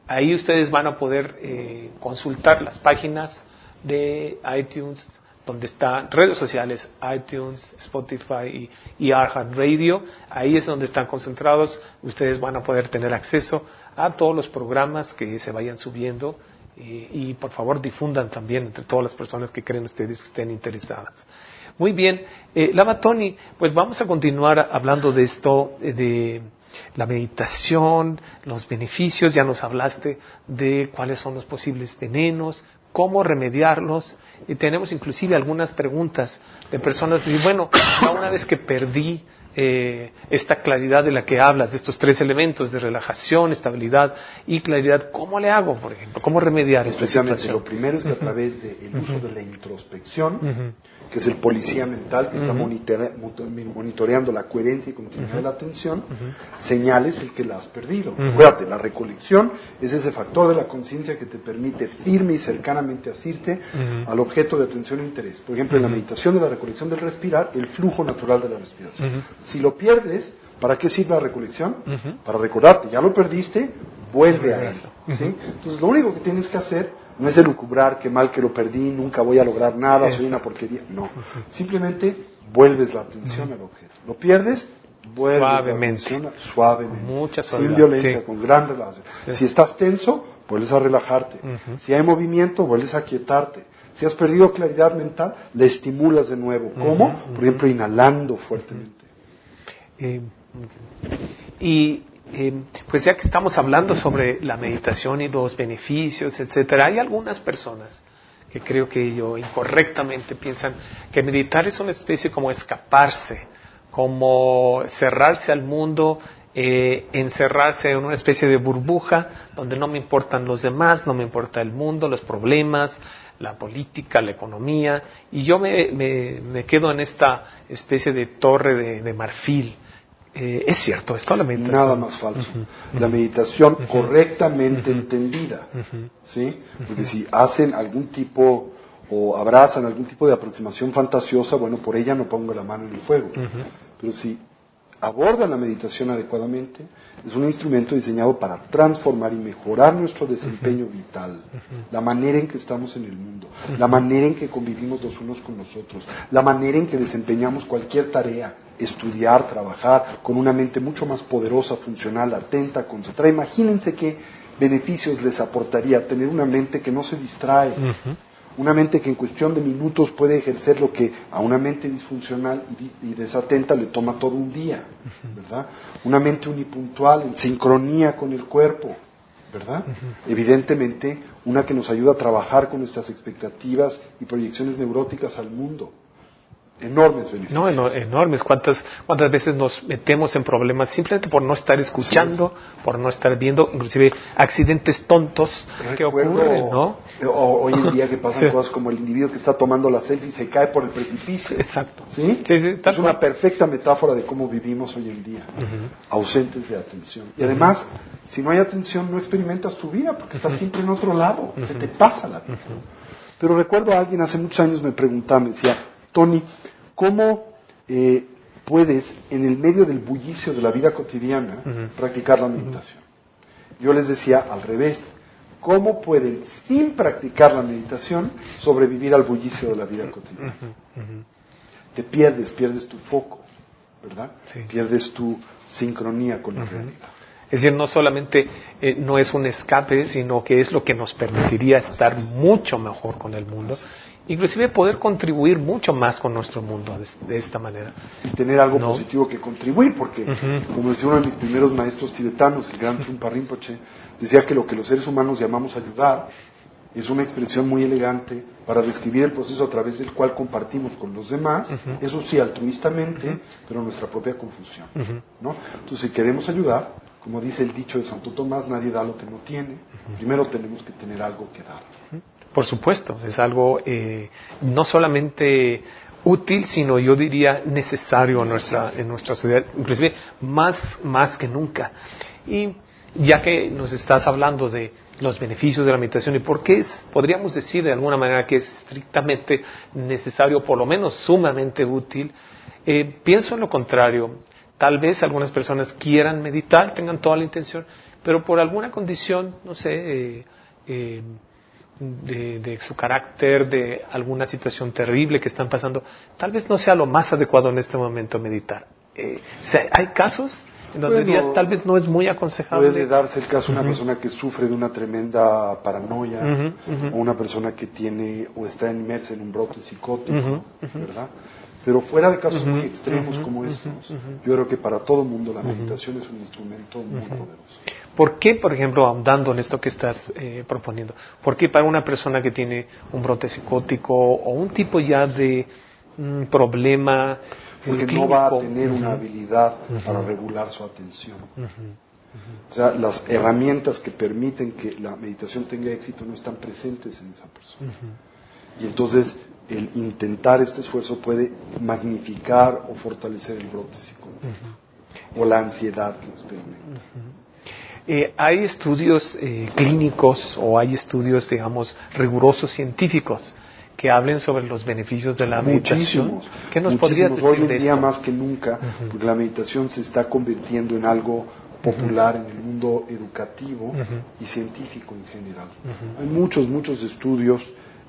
Ahí ustedes van a poder consultar las páginas de iTunes, donde están redes sociales, iTunes, Spotify y, y Radio. Ahí es donde están concentrados. Ustedes van a poder tener acceso a todos los programas que se vayan subiendo eh, y por favor difundan también entre todas las personas que creen ustedes que estén interesadas. Muy bien, eh, Lama Tony, pues vamos a continuar hablando de esto, eh, de la meditación, los beneficios, ya nos hablaste de cuáles son los posibles venenos, cómo remediarlos. Y tenemos inclusive algunas preguntas de personas que bueno, una vez que perdí eh, esta claridad de la que hablas, de estos tres elementos de relajación, estabilidad y claridad, ¿cómo le hago, por ejemplo? ¿Cómo remediar esta situación? Lo primero es que a través del uso de la introspección, que es el policía mental que está monitoreando la coherencia y continuidad de la atención, señales el que la has perdido. Acuérdate, la recolección es ese factor de la conciencia que te permite firme y cercanamente asirte al objeto de atención e interés. Por ejemplo, en la meditación de la recolección del respirar, el flujo natural de la respiración. Si lo pierdes, ¿para qué sirve la recolección? Para recordarte, ya lo perdiste, vuelve a eso. Entonces, lo único que tienes que hacer no es elucubrar, qué mal que lo perdí, nunca voy a lograr nada, soy una porquería. No, simplemente vuelves la atención al objeto. Lo pierdes, vuelves suavemente. la atención suavemente. Mucha Sin violencia, con gran relación. Si estás tenso, vuelves a relajarte. Si hay movimiento, vuelves a quietarte. Si has perdido claridad mental, le estimulas de nuevo. ¿Cómo? Por ejemplo, inhalando fuertemente. Eh, y eh, pues ya que estamos hablando sobre la meditación y los beneficios, etcétera, hay algunas personas que creo que ellos incorrectamente piensan que meditar es una especie como escaparse, como cerrarse al mundo eh, encerrarse en una especie de burbuja donde no me importan los demás, no me importa el mundo, los problemas, la política, la economía, y yo me, me, quedo en esta especie de torre de, marfil. Eh, es cierto, la meditación. Nada más falso. La meditación correctamente entendida, ¿sí? Porque si hacen algún tipo o abrazan algún tipo de aproximación fantasiosa, bueno, por ella no pongo la mano en el fuego. Pero si abordan la meditación adecuadamente, es un instrumento diseñado para transformar y mejorar nuestro desempeño vital, la manera en que estamos en el mundo, la manera en que convivimos los unos con los otros, la manera en que desempeñamos cualquier tarea, estudiar, trabajar, con una mente mucho más poderosa, funcional, atenta, concentrada. Imagínense qué beneficios les aportaría tener una mente que no se distrae, una mente que en cuestión de minutos puede ejercer lo que a una mente disfuncional y, desatenta le toma todo un día, ¿verdad? Una mente unipuntual, en sincronía con el cuerpo, ¿verdad? Evidentemente, una que nos ayuda a trabajar con nuestras expectativas y proyecciones neuróticas al mundo enormes beneficios. No, enormes. ¿Cuántas, ¿Cuántas veces nos metemos en problemas simplemente por no estar escuchando, por no estar viendo, inclusive accidentes tontos que ocurren, ¿no? hoy en día que pasan cosas como el individuo que está tomando la selfie y se cae por el precipicio. Exacto. ¿Sí? es una perfecta metáfora de cómo vivimos hoy en día, ausentes de atención. Y además, si no hay atención, no experimentas tu vida porque estás siempre en otro lado, se te pasa la vida. Pero recuerdo a alguien hace muchos años me preguntaba, me decía, Tony, ¿cómo eh, puedes, en el medio del bullicio de la vida cotidiana, practicar la meditación? Yo les decía al revés, ¿cómo pueden, sin practicar la meditación, sobrevivir al bullicio de la vida cotidiana? Te pierdes, pierdes tu foco, ¿verdad? Pierdes tu sincronía con la realidad. Es decir, no solamente eh, no es un escape, sino que es lo que nos permitiría estar mucho mejor con el mundo inclusive poder contribuir mucho más con nuestro mundo de, esta manera. Y tener algo positivo que contribuir, porque como decía uno de mis primeros maestros tibetanos, el gran Trungpa Rinpoche, decía que lo que los seres humanos llamamos ayudar es una expresión muy elegante para describir el proceso a través del cual compartimos con los demás, eso sí altruistamente, pero nuestra propia confusión. ¿no? Entonces, si queremos ayudar, como dice el dicho de Santo Tomás, nadie da lo que no tiene, primero tenemos que tener algo que dar. Por supuesto, es algo eh, no solamente útil, sino yo diría necesario en nuestra, en nuestra sociedad, inclusive más, más que nunca. Y ya que nos estás hablando de los beneficios de la meditación y por qué es, podríamos decir de alguna manera que es estrictamente necesario, por lo menos sumamente útil, eh, pienso en lo contrario. Tal vez algunas personas quieran meditar, tengan toda la intención, pero por alguna condición, no sé, eh, eh de, su carácter, de alguna situación terrible que están pasando, tal vez no sea lo más adecuado en este momento meditar. Eh, hay casos en donde tal vez no es muy aconsejable. Puede darse el caso de una persona que sufre de una tremenda paranoia, o una persona que tiene o está inmersa en un brote psicótico, ¿verdad? Pero fuera de casos muy extremos como estos, yo creo que para todo el mundo la meditación es un instrumento muy poderoso. ¿Por qué, por ejemplo, ahondando en esto que estás eh, proponiendo, por qué para una persona que tiene un brote psicótico o un tipo ya de mm, problema porque no va a tener una habilidad para regular su atención. O sea, las herramientas que permiten que la meditación tenga éxito no están presentes en esa persona. Y entonces el intentar este esfuerzo puede magnificar o fortalecer el brote psicótico o la ansiedad que experimenta. Eh, hay estudios eh, clínicos o hay estudios, digamos, rigurosos científicos que hablen sobre los beneficios de la meditación. ¿Qué nos podrías decir Hoy en día más que nunca, porque la meditación se está convirtiendo en algo popular en el mundo educativo y científico en general. Hay muchos, muchos estudios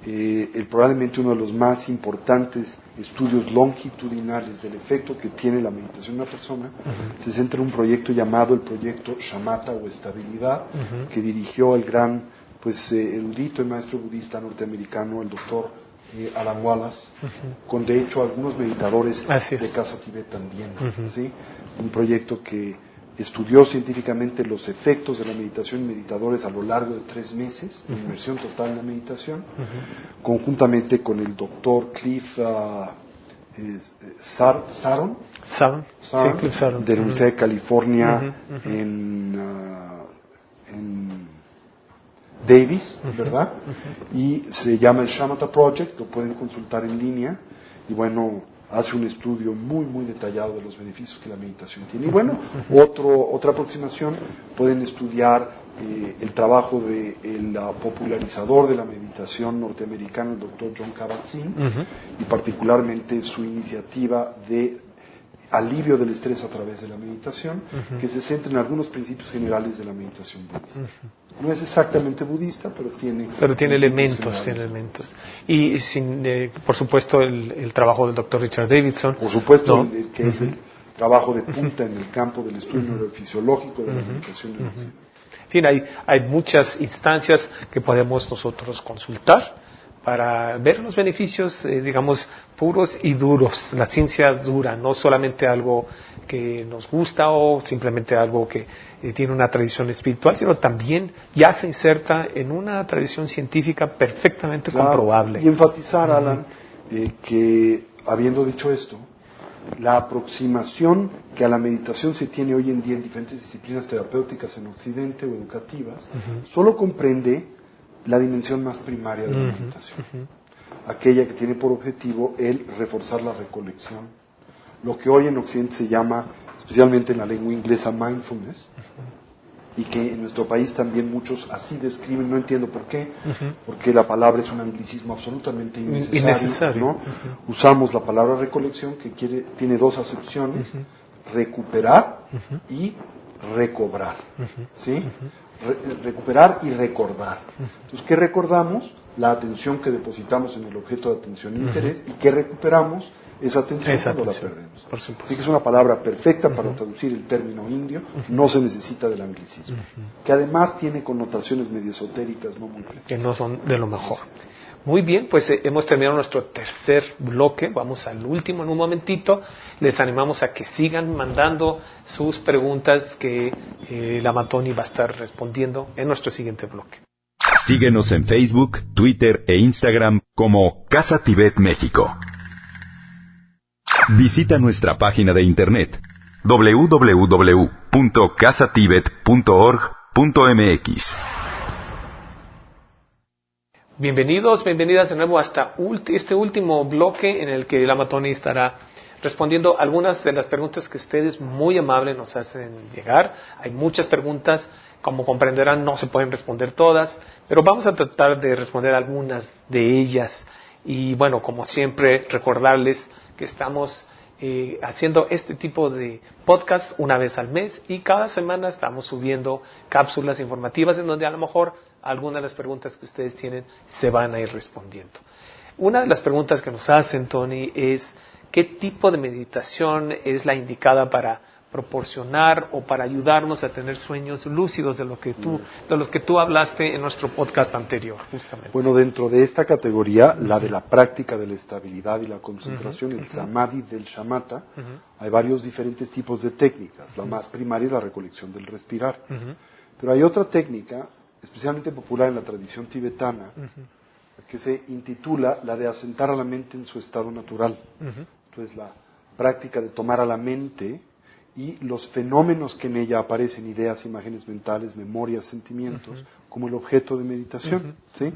eh, probablemente uno de los más importantes estudios longitudinales del efecto que tiene la meditación en una persona, se centra en un proyecto llamado el proyecto Shamatha o Estabilidad, que dirigió el gran pues, eh, erudito y maestro budista norteamericano, el doctor eh, Alan Wallace, con de hecho algunos meditadores de Casa Tibet también. ¿sí? Un proyecto que estudió científicamente los efectos de la meditación en meditadores a lo largo de tres meses, de inmersión total en la meditación, conjuntamente con el doctor Cliff uh, eh, Sar- Saron, Saron. Saron, Sí, Cliff Saron. de la Universidad de California en, ah, en Davis, ¿verdad? Y se llama el Shamatha Project, lo pueden consultar en línea y bueno, hace un estudio muy, muy detallado de los beneficios que la meditación tiene. Y bueno, otro, otra aproximación, pueden estudiar eh, el trabajo del popularizador de la meditación norteamericano, el doctor John Kabat-Zinn, y particularmente su iniciativa de alivio del estrés a través de la meditación, que se centra en algunos principios generales de la meditación budista. No es exactamente budista, pero tiene... Pero tiene elementos, tiene elementos. Y sin, eh, por supuesto el, el trabajo del doctor Richard Davidson. Por supuesto, ¿no? el- el que es el trabajo de punta en el campo del estudio neurofisiológico de la meditación. En fin, hay, hay muchas instancias que podemos nosotros consultar para ver los beneficios, eh, digamos, puros y duros, la ciencia dura, no solamente algo que nos gusta o simplemente algo que eh, tiene una tradición espiritual, sino también ya se inserta en una tradición científica perfectamente Claro, comprobable. Y enfatizar, Alan, eh, que habiendo dicho esto, la aproximación que a la meditación se tiene hoy en día en diferentes disciplinas terapéuticas en Occidente o educativas, solo comprende la dimensión más primaria de la meditación, aquella que tiene por objetivo el reforzar la recolección, lo que hoy en Occidente se llama, especialmente en la lengua inglesa, mindfulness, y que en nuestro país también muchos así describen, no entiendo por qué, porque la palabra es un anglicismo absolutamente innecesario. Innecesario. ¿no? Usamos la palabra recolección que quiere, tiene dos acepciones, recuperar y recobrar. ¿sí? Re- recuperar y recordar. Entonces, ¿qué recordamos? La atención que depositamos en el objeto de atención e interés y ¿qué recuperamos? Esa atención Esa cuando atención, la perdemos. por. Así que es una palabra perfecta para traducir el término indio, no se necesita del anglicismo, que además tiene connotaciones medio esotéricas no muy precisas. que no son de lo mejor. Muy bien, pues eh, hemos terminado nuestro tercer bloque, vamos al último en un momentito. Les animamos a que sigan mandando sus preguntas que eh, la Matoni va a estar respondiendo en nuestro siguiente bloque. Síguenos en Facebook, Twitter e Instagram como Casa Tibet México. Visita nuestra página de internet www.casatibet.org.mx. Bienvenidos, bienvenidas de nuevo hasta este último bloque en el que la Matoni estará respondiendo algunas de las preguntas que ustedes muy amables nos hacen llegar. Hay muchas preguntas, como comprenderán no se pueden responder todas, pero vamos a tratar de responder algunas de ellas. Y bueno, como siempre, recordarles que estamos eh, haciendo este tipo de podcast una vez al mes y cada semana estamos subiendo cápsulas informativas en donde a lo mejor algunas de las preguntas que ustedes tienen se van a ir respondiendo. Una de las preguntas que nos hacen, Tony, es qué tipo de meditación es la indicada para proporcionar o para ayudarnos a tener sueños lúcidos de lo que tú, de los que tú hablaste en nuestro podcast anterior, justamente. Bueno, dentro de esta categoría, la de la práctica de la estabilidad y la concentración, el samadhi del shamatha, hay varios diferentes tipos de técnicas. La más primaria es la recolección del respirar. Pero hay otra técnica, especialmente popular en la tradición tibetana, que se intitula la de asentar a la mente en su estado natural. Entonces, la práctica de tomar a la mente y los fenómenos que en ella aparecen, ideas, imágenes mentales, memorias, sentimientos, como el objeto de meditación. ¿sí?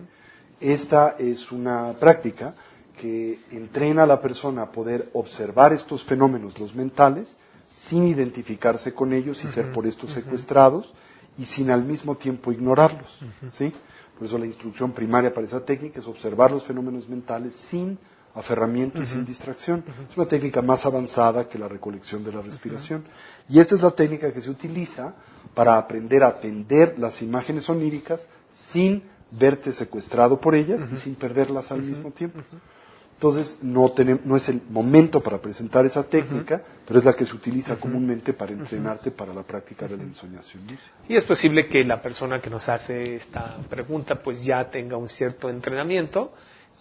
Esta es una práctica que entrena a la persona a poder observar estos fenómenos, los mentales, sin identificarse con ellos y ser por esto secuestrados y sin al mismo tiempo ignorarlos. ¿sí? Por eso la instrucción primaria para esa técnica es observar los fenómenos mentales sin aferramiento y sin distracción. Es una técnica más avanzada que la recolección de la respiración. Y esta es la técnica que se utiliza para aprender a atender las imágenes oníricas sin verte secuestrado por ellas y sin perderlas al mismo tiempo. Entonces, no, tenem- no es el momento para presentar esa técnica, pero es la que se utiliza comúnmente para entrenarte para la práctica de la ensoñación lúcida. Y es posible que la persona que nos hace esta pregunta pues ya tenga un cierto entrenamiento,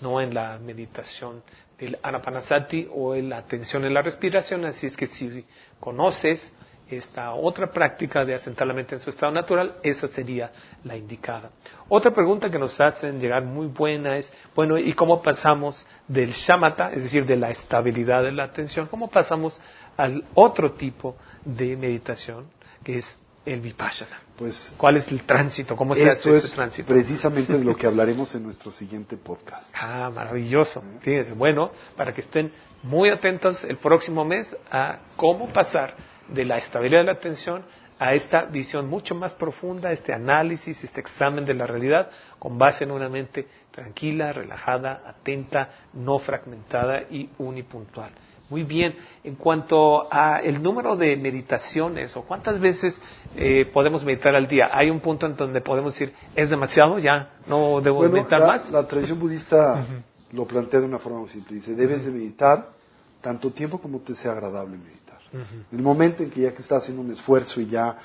no en la meditación del anapanasati o en la atención en la respiración, así es que si conoces esta otra práctica de asentar la mente en su estado natural, esa sería la indicada. Otra pregunta que nos hacen llegar muy buena es, bueno, ¿y cómo pasamos del shamatha, es decir, de la estabilidad de la atención, cómo pasamos al otro tipo de meditación, que es el vipassana? Pues ¿Cuál es el tránsito? ¿Cómo se hace es ese tránsito? precisamente de lo que hablaremos en nuestro siguiente podcast. Ah, maravilloso. Fíjense, bueno, para que estén muy atentos el próximo mes a cómo pasar de la estabilidad de la atención a esta visión mucho más profunda, este análisis, este examen de la realidad con base en una mente tranquila, relajada, atenta, no fragmentada y unipuntual. Muy bien, en cuanto a el número de meditaciones o cuántas veces eh, podemos meditar al día, hay un punto en donde podemos decir, es demasiado, ya no debo Bueno, meditar la, más. la tradición budista lo plantea de una forma muy simple. Dice, debes de meditar tanto tiempo como te sea agradable meditar. El momento en que ya que estás haciendo un esfuerzo y ya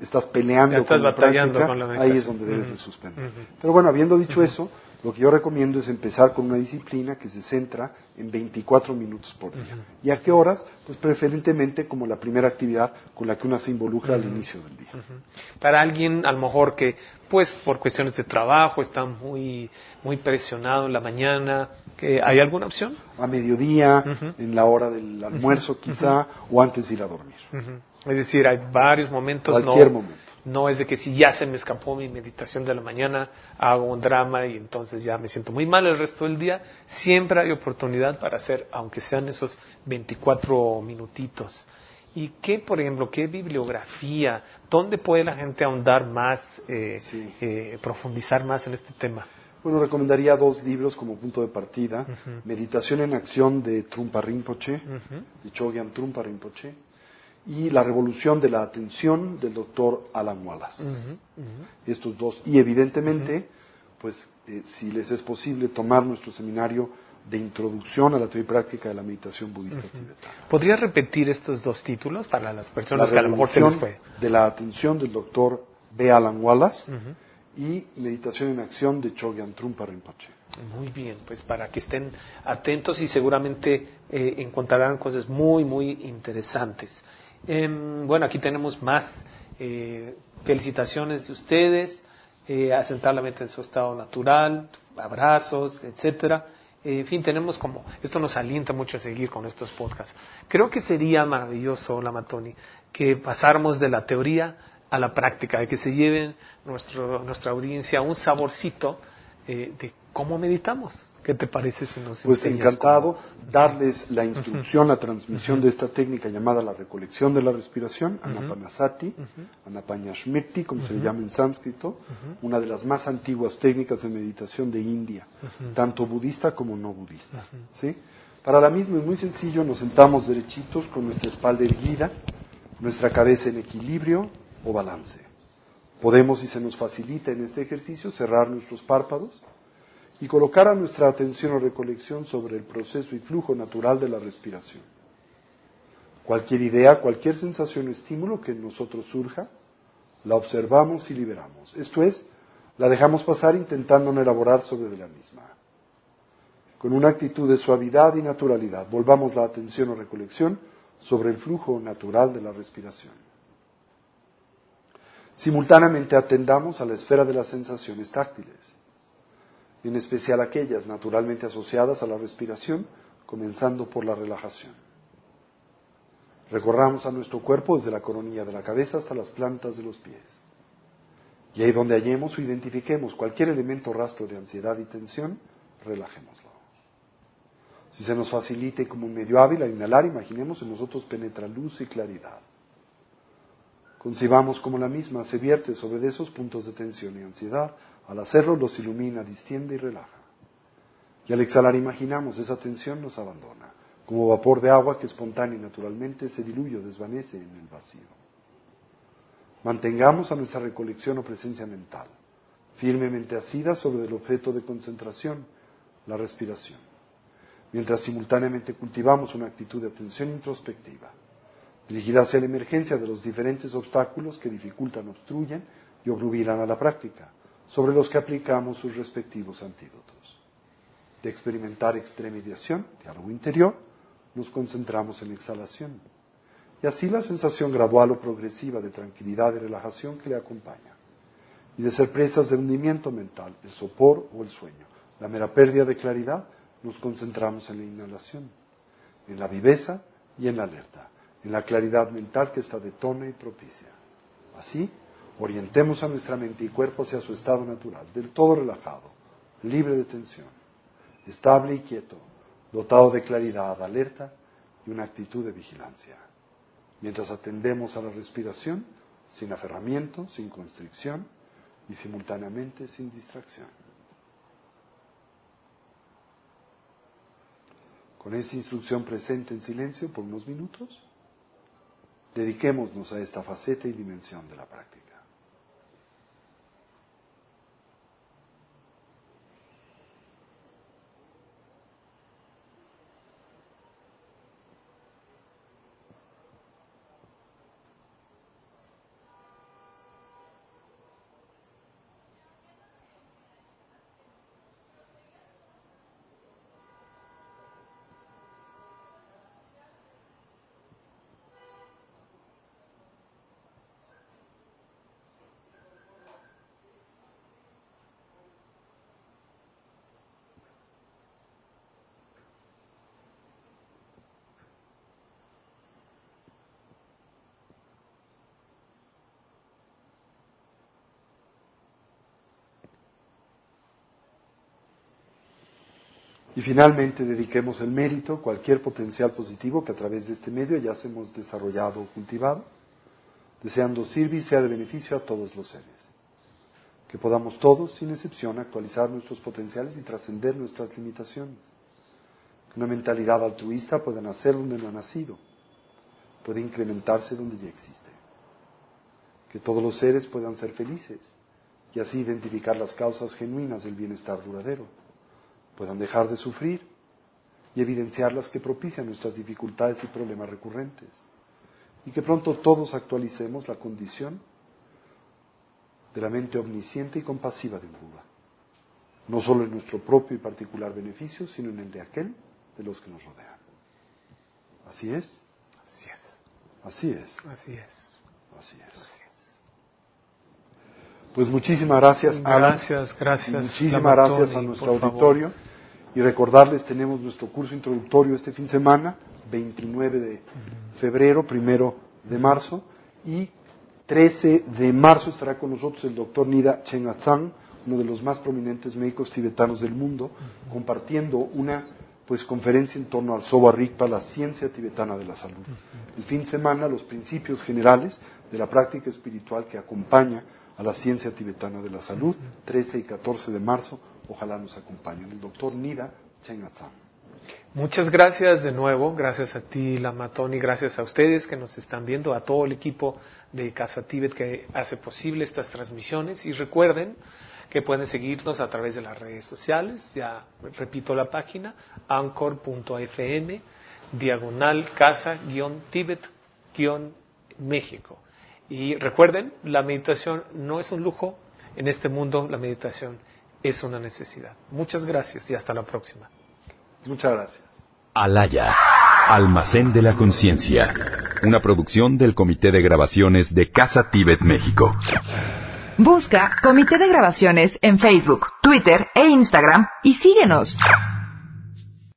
estás peleando Ya estás con la práctica, con la ahí es donde debes de suspender. Pero bueno, habiendo dicho eso, lo que yo recomiendo es empezar con una disciplina que se centra en 24 minutos por día. ¿Y a qué horas? Pues preferentemente como la primera actividad con la que uno se involucra al inicio del día. Para alguien a lo mejor que, pues por cuestiones de trabajo, está muy, muy presionado en la mañana, que ¿hay alguna opción? A mediodía, en la hora del almuerzo quizá, o antes de ir a dormir. Es decir, hay varios momentos. Cualquier no, momento. No es de que si ya se me escapó mi meditación de la mañana, hago un drama y entonces ya me siento muy mal el resto del día. Siempre hay oportunidad para hacer, aunque sean esos 24 minutitos. ¿Y qué, por ejemplo, qué bibliografía? ¿Dónde puede la gente ahondar más, eh, Sí. eh, profundizar más en este tema? Bueno, recomendaría dos libros como punto de partida. Meditación en acción de Trumpa Rinpoche, de Chogyam Trumpa Rinpoche, y La revolución de la atención del doctor Alan Wallace. Estos dos. Y evidentemente, pues eh, si les es posible, tomar nuestro seminario de introducción a la teoría y práctica de la meditación budista tibetana. ¿Podría repetir estos dos títulos para las La personas que a lo mejor se les fue? de la atención del doctor B. Alan Wallace y Meditación en acción de Chogyam Trumpa Rinpoche. Muy bien, pues para que estén atentos y seguramente eh, encontrarán cosas muy, muy interesantes. Em, bueno, aquí tenemos más eh, felicitaciones de ustedes, eh, asentar la mente en su estado natural, abrazos, etcétera. Eh, en fin, tenemos como, esto nos alienta mucho a seguir con estos podcasts. Creo que sería maravilloso, Lamatoni, que pasáramos de la teoría a la práctica, de que se lleven nuestro, nuestra audiencia un saborcito eh, de cómo meditamos. ¿Qué te parece si nos Pues encantado darles la instrucción, la transmisión de esta técnica llamada la recolección de la respiración, Anapanasati, Anapanyashmriti, como se le llama en sánscrito, una de las más antiguas técnicas de meditación de India, tanto budista como no budista. ¿sí? Para la misma es muy sencillo, nos sentamos derechitos con nuestra espalda erguida, nuestra cabeza en equilibrio o balance. Podemos, si se nos facilita en este ejercicio, cerrar nuestros párpados y colocar a nuestra atención o recolección sobre el proceso y flujo natural de la respiración. Cualquier idea, cualquier sensación o estímulo que en nosotros surja, la observamos y liberamos. Esto es, la dejamos pasar intentando no elaborar sobre de la misma. Con una actitud de suavidad y naturalidad, volvamos la atención o recolección sobre el flujo natural de la respiración. Simultáneamente atendamos a la esfera de las sensaciones táctiles, en especial aquellas naturalmente asociadas a la respiración, comenzando por la relajación. Recorramos a nuestro cuerpo desde la coronilla de la cabeza hasta las plantas de los pies. Y ahí donde hallemos o identifiquemos cualquier elemento rastro de ansiedad y tensión, relajémoslo. Si se nos facilite como un medio hábil al inhalar, imaginemos en nosotros penetra luz y claridad. Concibamos como la misma se vierte sobre esos puntos de tensión y ansiedad. Al hacerlo los ilumina, distiende y relaja. Y al exhalar imaginamos esa tensión nos abandona, como vapor de agua que espontánea y naturalmente se diluye o desvanece en el vacío. Mantengamos a nuestra recolección o presencia mental firmemente asida sobre el objeto de concentración, la respiración, mientras simultáneamente cultivamos una actitud de atención introspectiva dirigida hacia la emergencia de los diferentes obstáculos que dificultan, obstruyen y obnubilan a la práctica, sobre los que aplicamos sus respectivos antídotos. De experimentar extremediación, diálogo interior, nos concentramos en la exhalación. y así la sensación gradual o progresiva de tranquilidad y relajación que le acompaña, y de ser presas de hundimiento mental, el sopor o el sueño, la mera pérdida de claridad, nos concentramos en la inhalación, en la viveza y en la alerta, en la claridad mental que está detona y propicia. Así, orientemos a nuestra mente y cuerpo hacia su estado natural, del todo relajado, libre de tensión, estable y quieto, dotado de claridad, alerta y una actitud de vigilancia. Mientras atendemos a la respiración, sin aferramiento, sin constricción y simultáneamente sin distracción. Con esa instrucción presente en silencio por unos minutos, dediquémonos a esta faceta y dimensión de la práctica. Y finalmente dediquemos el mérito, cualquier potencial positivo que a través de este medio ya hemos desarrollado o cultivado, deseando sirve y sea de beneficio a todos los seres. Que podamos todos, sin excepción, actualizar nuestros potenciales y trascender nuestras limitaciones. Que una mentalidad altruista pueda nacer donde no ha nacido, puede incrementarse donde ya existe. Que todos los seres puedan ser felices y así identificar las causas genuinas del bienestar duradero puedan dejar de sufrir y evidenciar las que propician nuestras dificultades y problemas recurrentes. Y que pronto todos actualicemos la condición de la mente omnisciente y compasiva de un Buda, no solo en nuestro propio y particular beneficio, sino en el de aquel de los que nos rodean. ¿Así es? Así es. Así es. Así es. Así es. Así es. Pues muchísimas gracias. Alan. Gracias, gracias. Muchísimas gracias a nuestro favor. Y recordarles, tenemos nuestro curso introductorio este fin de semana, 29 de febrero, primero de marzo, y 13 de marzo estará con nosotros el doctor Nida Chen Atzang, uno de los más prominentes médicos tibetanos del mundo, compartiendo una pues conferencia en torno al Soba Rigpa, la ciencia tibetana de la salud. El fin de semana, los principios generales de la práctica espiritual que acompaña a la ciencia tibetana de la salud, 13 y 14 de marzo, ojalá nos acompañen. El doctor Nida Chen Atzang. Muchas gracias de nuevo, gracias a ti, Lamatoni, gracias a ustedes que nos están viendo, a todo el equipo de Casa Tíbet que hace posible estas transmisiones y recuerden que pueden seguirnos a través de las redes sociales, ya repito la página, anchor.fm, diagonal casa-tibet-méxico. Y recuerden, la meditación no es un lujo, en este mundo la meditación es una necesidad. Muchas gracias y hasta la próxima. Muchas gracias. Alaya, Almacén de la Conciencia. Una producción del Comité de Grabaciones de Casa Tíbet, México. Busca Comité de Grabaciones en Facebook, Twitter e Instagram y síguenos.